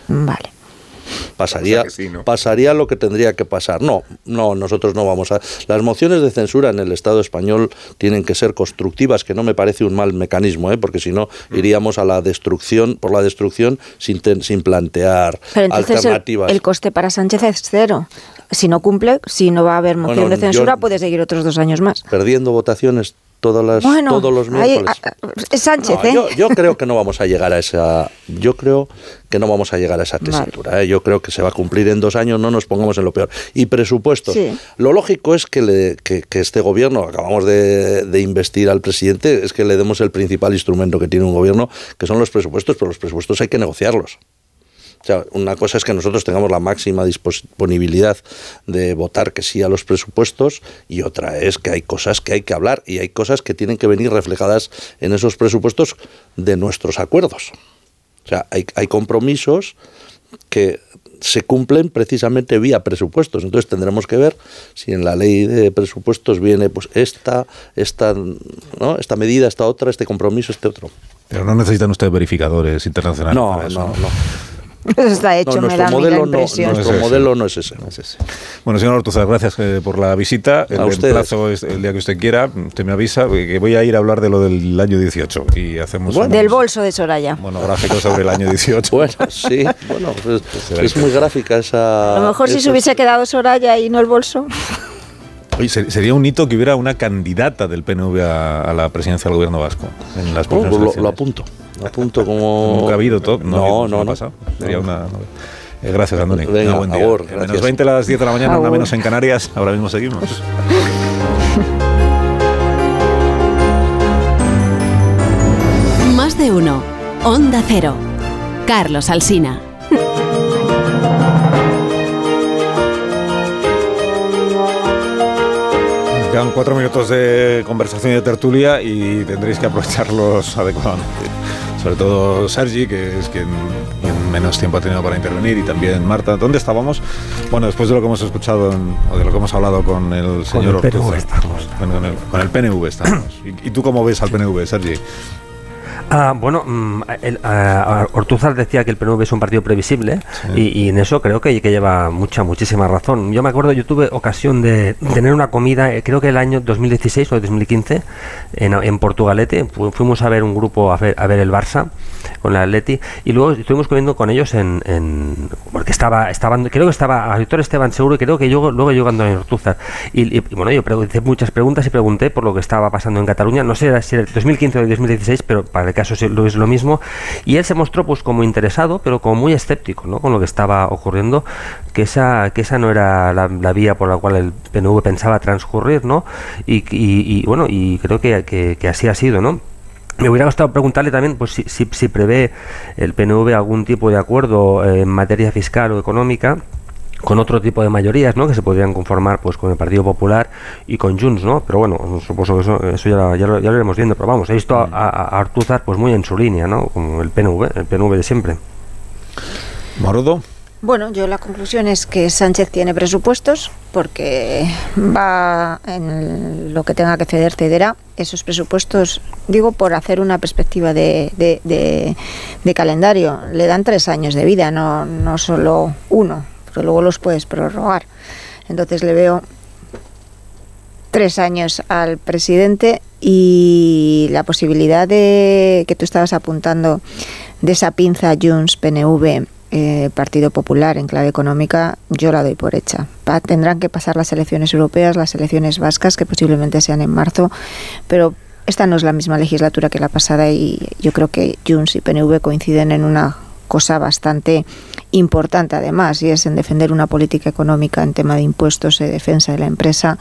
Vale. Pasaría, pasaría lo que tendría que pasar. No, no, nosotros no vamos a. Las mociones de censura en el Estado español tienen que ser constructivas, que no me parece un mal mecanismo, ¿eh? porque si no mm. iríamos a la destrucción, por la destrucción sin, sin plantear alternativas. El, coste para Sánchez es cero. Si no cumple, si no va a haber moción de censura, puede seguir otros dos años más. Perdiendo votaciones todas las, todos los miércoles. es Sánchez, ¿eh? yo, creo que no (laughs) vamos a llegar a esa. Yo creo que no vamos a llegar a esa tesitura. ¿eh? Yo creo que se va a cumplir en dos años. No nos pongamos en lo peor. Y presupuestos. Lo lógico es que, le, que, este gobierno, acabamos de, de, investir al presidente, es que le demos el principal instrumento que tiene un gobierno, que son los presupuestos. Pero los presupuestos hay que negociarlos. O sea, una cosa es que nosotros tengamos la máxima disponibilidad de votar que sí a los presupuestos y otra es que hay cosas que hay que hablar y hay cosas que tienen que venir reflejadas en esos presupuestos de nuestros acuerdos. O sea, hay, hay compromisos que se cumplen precisamente vía presupuestos. Entonces tendremos que ver si en la ley de presupuestos viene pues esta, esta, ¿no? esta medida, esta otra, este compromiso, este otro. Pero no necesitan ustedes verificadores internacionales. No, no, no. Está hecho, nuestro modelo no, nuestro modelo no es ese. Bueno, señor Ortuzar, gracias eh, por la visita. El plazo es el día que usted quiera. Usted me avisa que voy a ir a hablar de lo del año 18 y hacemos del bolso de Soraya. Monográfico sobre el año 18. (laughs) bueno, sí, bueno, pues, es muy gráfica esa. A lo mejor si se hubiese quedado Soraya y no el bolso. Oye, sería un hito que hubiera una candidata del PNV a, la presidencia del gobierno vasco en las oh, pues lo apunto apunto como. Nunca ha habido todo. No, no, no. pasado. Sería una. Eh, gracias, Andoni. Venga, buen día. menos 20 a las 10 de la mañana, una menos en Canarias. Ahora mismo seguimos. (laughs) Más de uno. Onda Cero. Carlos Alsina. (laughs) Quedan cuatro minutos de conversación y de tertulia y tendréis que aprovecharlos (laughs) adecuadamente sobre todo Sergi, que es quien, menos tiempo ha tenido para intervenir, y también Marta. ¿Dónde estábamos? Bueno, después de lo que hemos escuchado o de lo que hemos hablado con el señor con el PNV estamos. Con, el, PNV estamos. (coughs) ¿Y, ¿Y, tú cómo ves al PNV, Sergi? Ah, bueno, mm, Ortuzar decía que el PNV es un partido previsible y, en eso creo que, que, lleva mucha, muchísima razón. Yo me acuerdo, yo tuve ocasión de tener una comida, eh, creo que el año 2016 o 2015, en, en Portugalete. Fuimos a ver un grupo a ver, a ver el Barça con el Atleti y luego estuvimos comiendo con ellos en, porque estaba, estaban, creo que estaba a Víctor Esteban seguro y creo que yo luego yo cuando en Ortuzar. Y, bueno, yo hice muchas preguntas y pregunté por lo que estaba pasando en Cataluña. No sé si era 2015 o 2016, pero para el caso es lo mismo. Y él se mostró pues como interesado, pero como muy escéptico ¿no? con lo que estaba ocurriendo, que esa, que esa no era la, vía por la cual el PNV pensaba transcurrir, ¿no? Y, bueno, y creo que, que, así ha sido, ¿no? Me hubiera gustado preguntarle también pues, si, si, si, prevé el PNV algún tipo de acuerdo en materia fiscal o económica con otro tipo de mayorías, ¿no? Que se podrían conformar, pues, con el Partido Popular y con Junts, ¿no? Pero bueno, supongo que eso, eso ya, ya, lo, ya, lo, iremos viendo. Pero vamos, he visto a, a, Artuzar, pues, muy en su línea, ¿no? Como el PNV, el PNV de siempre. Marodo. Bueno, yo la conclusión es que Sánchez tiene presupuestos porque va en lo que tenga que ceder, cederá. Esos presupuestos, digo, por hacer una perspectiva de, calendario, le dan tres años de vida, no, no solo uno pero luego los puedes prorrogar. Entonces le veo tres años al presidente y la posibilidad de que tú estabas apuntando de esa pinza Junts PNV eh, Partido Popular en clave económica, yo la doy por hecha. tendrán que pasar las elecciones europeas, las elecciones vascas, que posiblemente sean en marzo, pero esta no es la misma legislatura que la pasada y yo creo que Junts y PNV coinciden en una cosa bastante importante además y es en defender una política económica en tema de impuestos y defensa de la empresa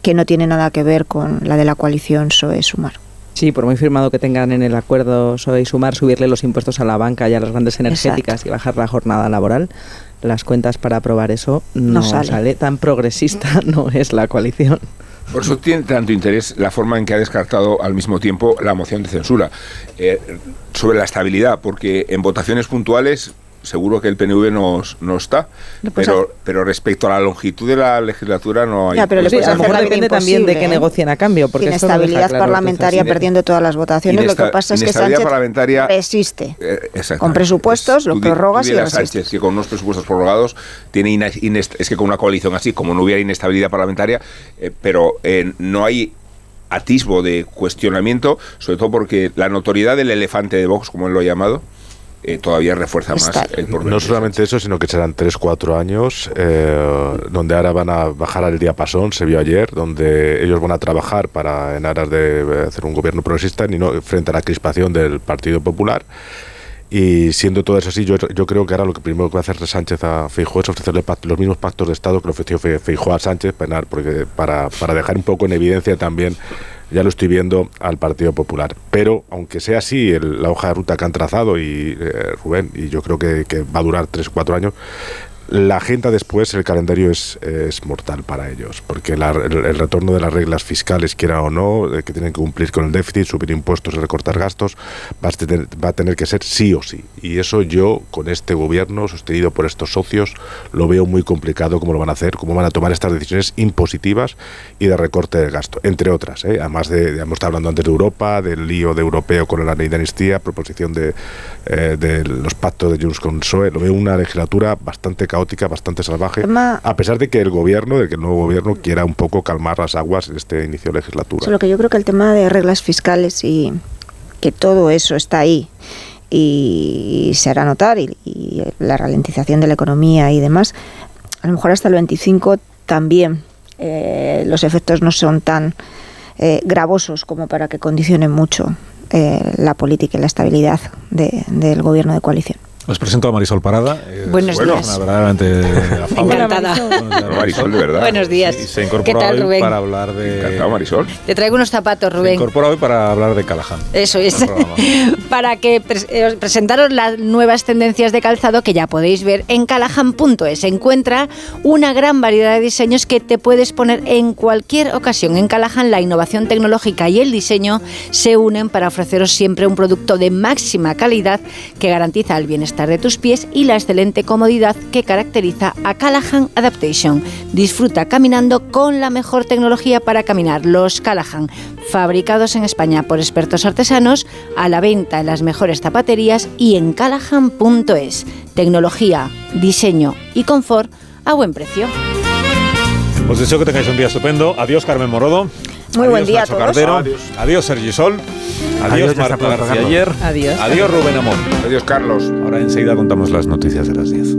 que no tiene nada que ver con la de la coalición PSOE-Sumar. Sí, por muy firmado que tengan en el acuerdo y Sumar, subirle los impuestos a la banca y a las grandes energéticas y bajar la jornada laboral, las cuentas para aprobar eso no, No sale. sale. Tan progresista (laughs) no es la coalición. Por eso tiene tanto interés la forma en que ha descartado al mismo tiempo la moción de censura eh, sobre la estabilidad, porque en votaciones puntuales seguro que el PNV no, no está, pues pero, pero respecto a la longitud de la legislatura no hay... Ya, pero Sí, puedes a lo mejor depende también de que ¿eh? negocien a cambio. Porque Sin esto no deja estabilidad claro parlamentaria perdiendo todas las votaciones, lo que pasa es que inestabilidad Sánchez parlamentaria- resiste. Eh. Con presupuestos lo prorrogas y resistes. Sánchez que con unos presupuestos prorrogados tiene inest- es que con una coalición así, como no hubiera inestabilidad parlamentaria, eh, pero eh, no hay atisbo de cuestionamiento, sobre todo porque la notoriedad del elefante de Vox, como él lo ha llamado, eh, todavía refuerza más el porvenir. No solamente eso, sino que serán 3-4 años eh, donde ahora van a bajar al diapasón, se vio ayer, donde ellos van a trabajar para en aras de eh, hacer un gobierno progresista y no frente a la crispación del Partido Popular. Y siendo todo eso así, yo, yo creo que ahora lo que primero que va a hacer Sánchez a Feijóo es ofrecerle los mismos pactos de Estado que le ofreció Fe- Feijóo a Sánchez penar, porque para, para dejar un poco en evidencia también, ya lo estoy viendo, al Partido Popular. Pero, aunque sea así, la hoja de ruta que han trazado, y eh, Rubén, y yo creo que, va a durar 3-4 años, la agenda después, el calendario es, mortal para ellos, porque la- el, el retorno de las reglas fiscales, quiera o no, de que tienen que cumplir con el déficit, subir impuestos y recortar gastos, va a, tener, va a tener que ser sí o sí. Y eso yo, con este gobierno, sostenido por estos socios, lo veo muy complicado cómo lo van a hacer, cómo van a tomar estas decisiones impositivas y de recorte del gasto, entre otras. ¿eh? Además de, hemos estado hablando antes de Europa, del lío de europeo con la ley de amnistía, proposición de, eh, los pactos de Junts con PSOE, lo veo una legislatura bastante caótica, bastante salvaje, a pesar de que el gobierno, de que el nuevo gobierno quiera un poco calmar las aguas en este inicio de legislatura. Solo que yo creo que el tema de reglas fiscales y que todo eso está ahí y se hará notar y, y la ralentización de la economía y demás, a lo mejor hasta el 25 también eh, los efectos no son tan eh, gravosos como para que condicionen mucho eh, la política y la estabilidad de- del gobierno de coalición. Os presento a Marisol Parada. eh, Buenos bueno, días. una verdaderamente. Encantada. Buenos Marisol, de verdad. Buenos días. Y se ¿Qué incorpora tal, hoy Rubén? para hablar de. Encantado, Marisol. Te traigo unos zapatos, Se Rubén. incorpora hoy para hablar de Callahan. Eso es. (laughs) Para que pres- eh, os presentaros las nuevas tendencias de calzado que ya podéis ver en callahan.es. Se encuentra una gran variedad de diseños que te puedes poner en cualquier ocasión. En Callahan la innovación tecnológica y el diseño se unen para ofreceros siempre un producto de máxima calidad que garantiza el bienestar de tus pies y la excelente comodidad que caracteriza a Callahan Adaptation. Disfruta caminando con la mejor tecnología para caminar, los Callahan, fabricados en España por expertos artesanos, a la venta en las mejores zapaterías y en callahan.es. Tecnología, diseño y confort a buen precio. Os deseo que tengáis un día estupendo. Adiós, Carmen Morodo. Muy Adiós, buen día a Nacho todos. Cardero. Adiós. Adiós, Sergi Sol. Adiós, Adiós, Marta García. Ayer. Adiós. Adiós, Rubén Amón. Adiós, Carlos. Ahora enseguida contamos las noticias de las 10.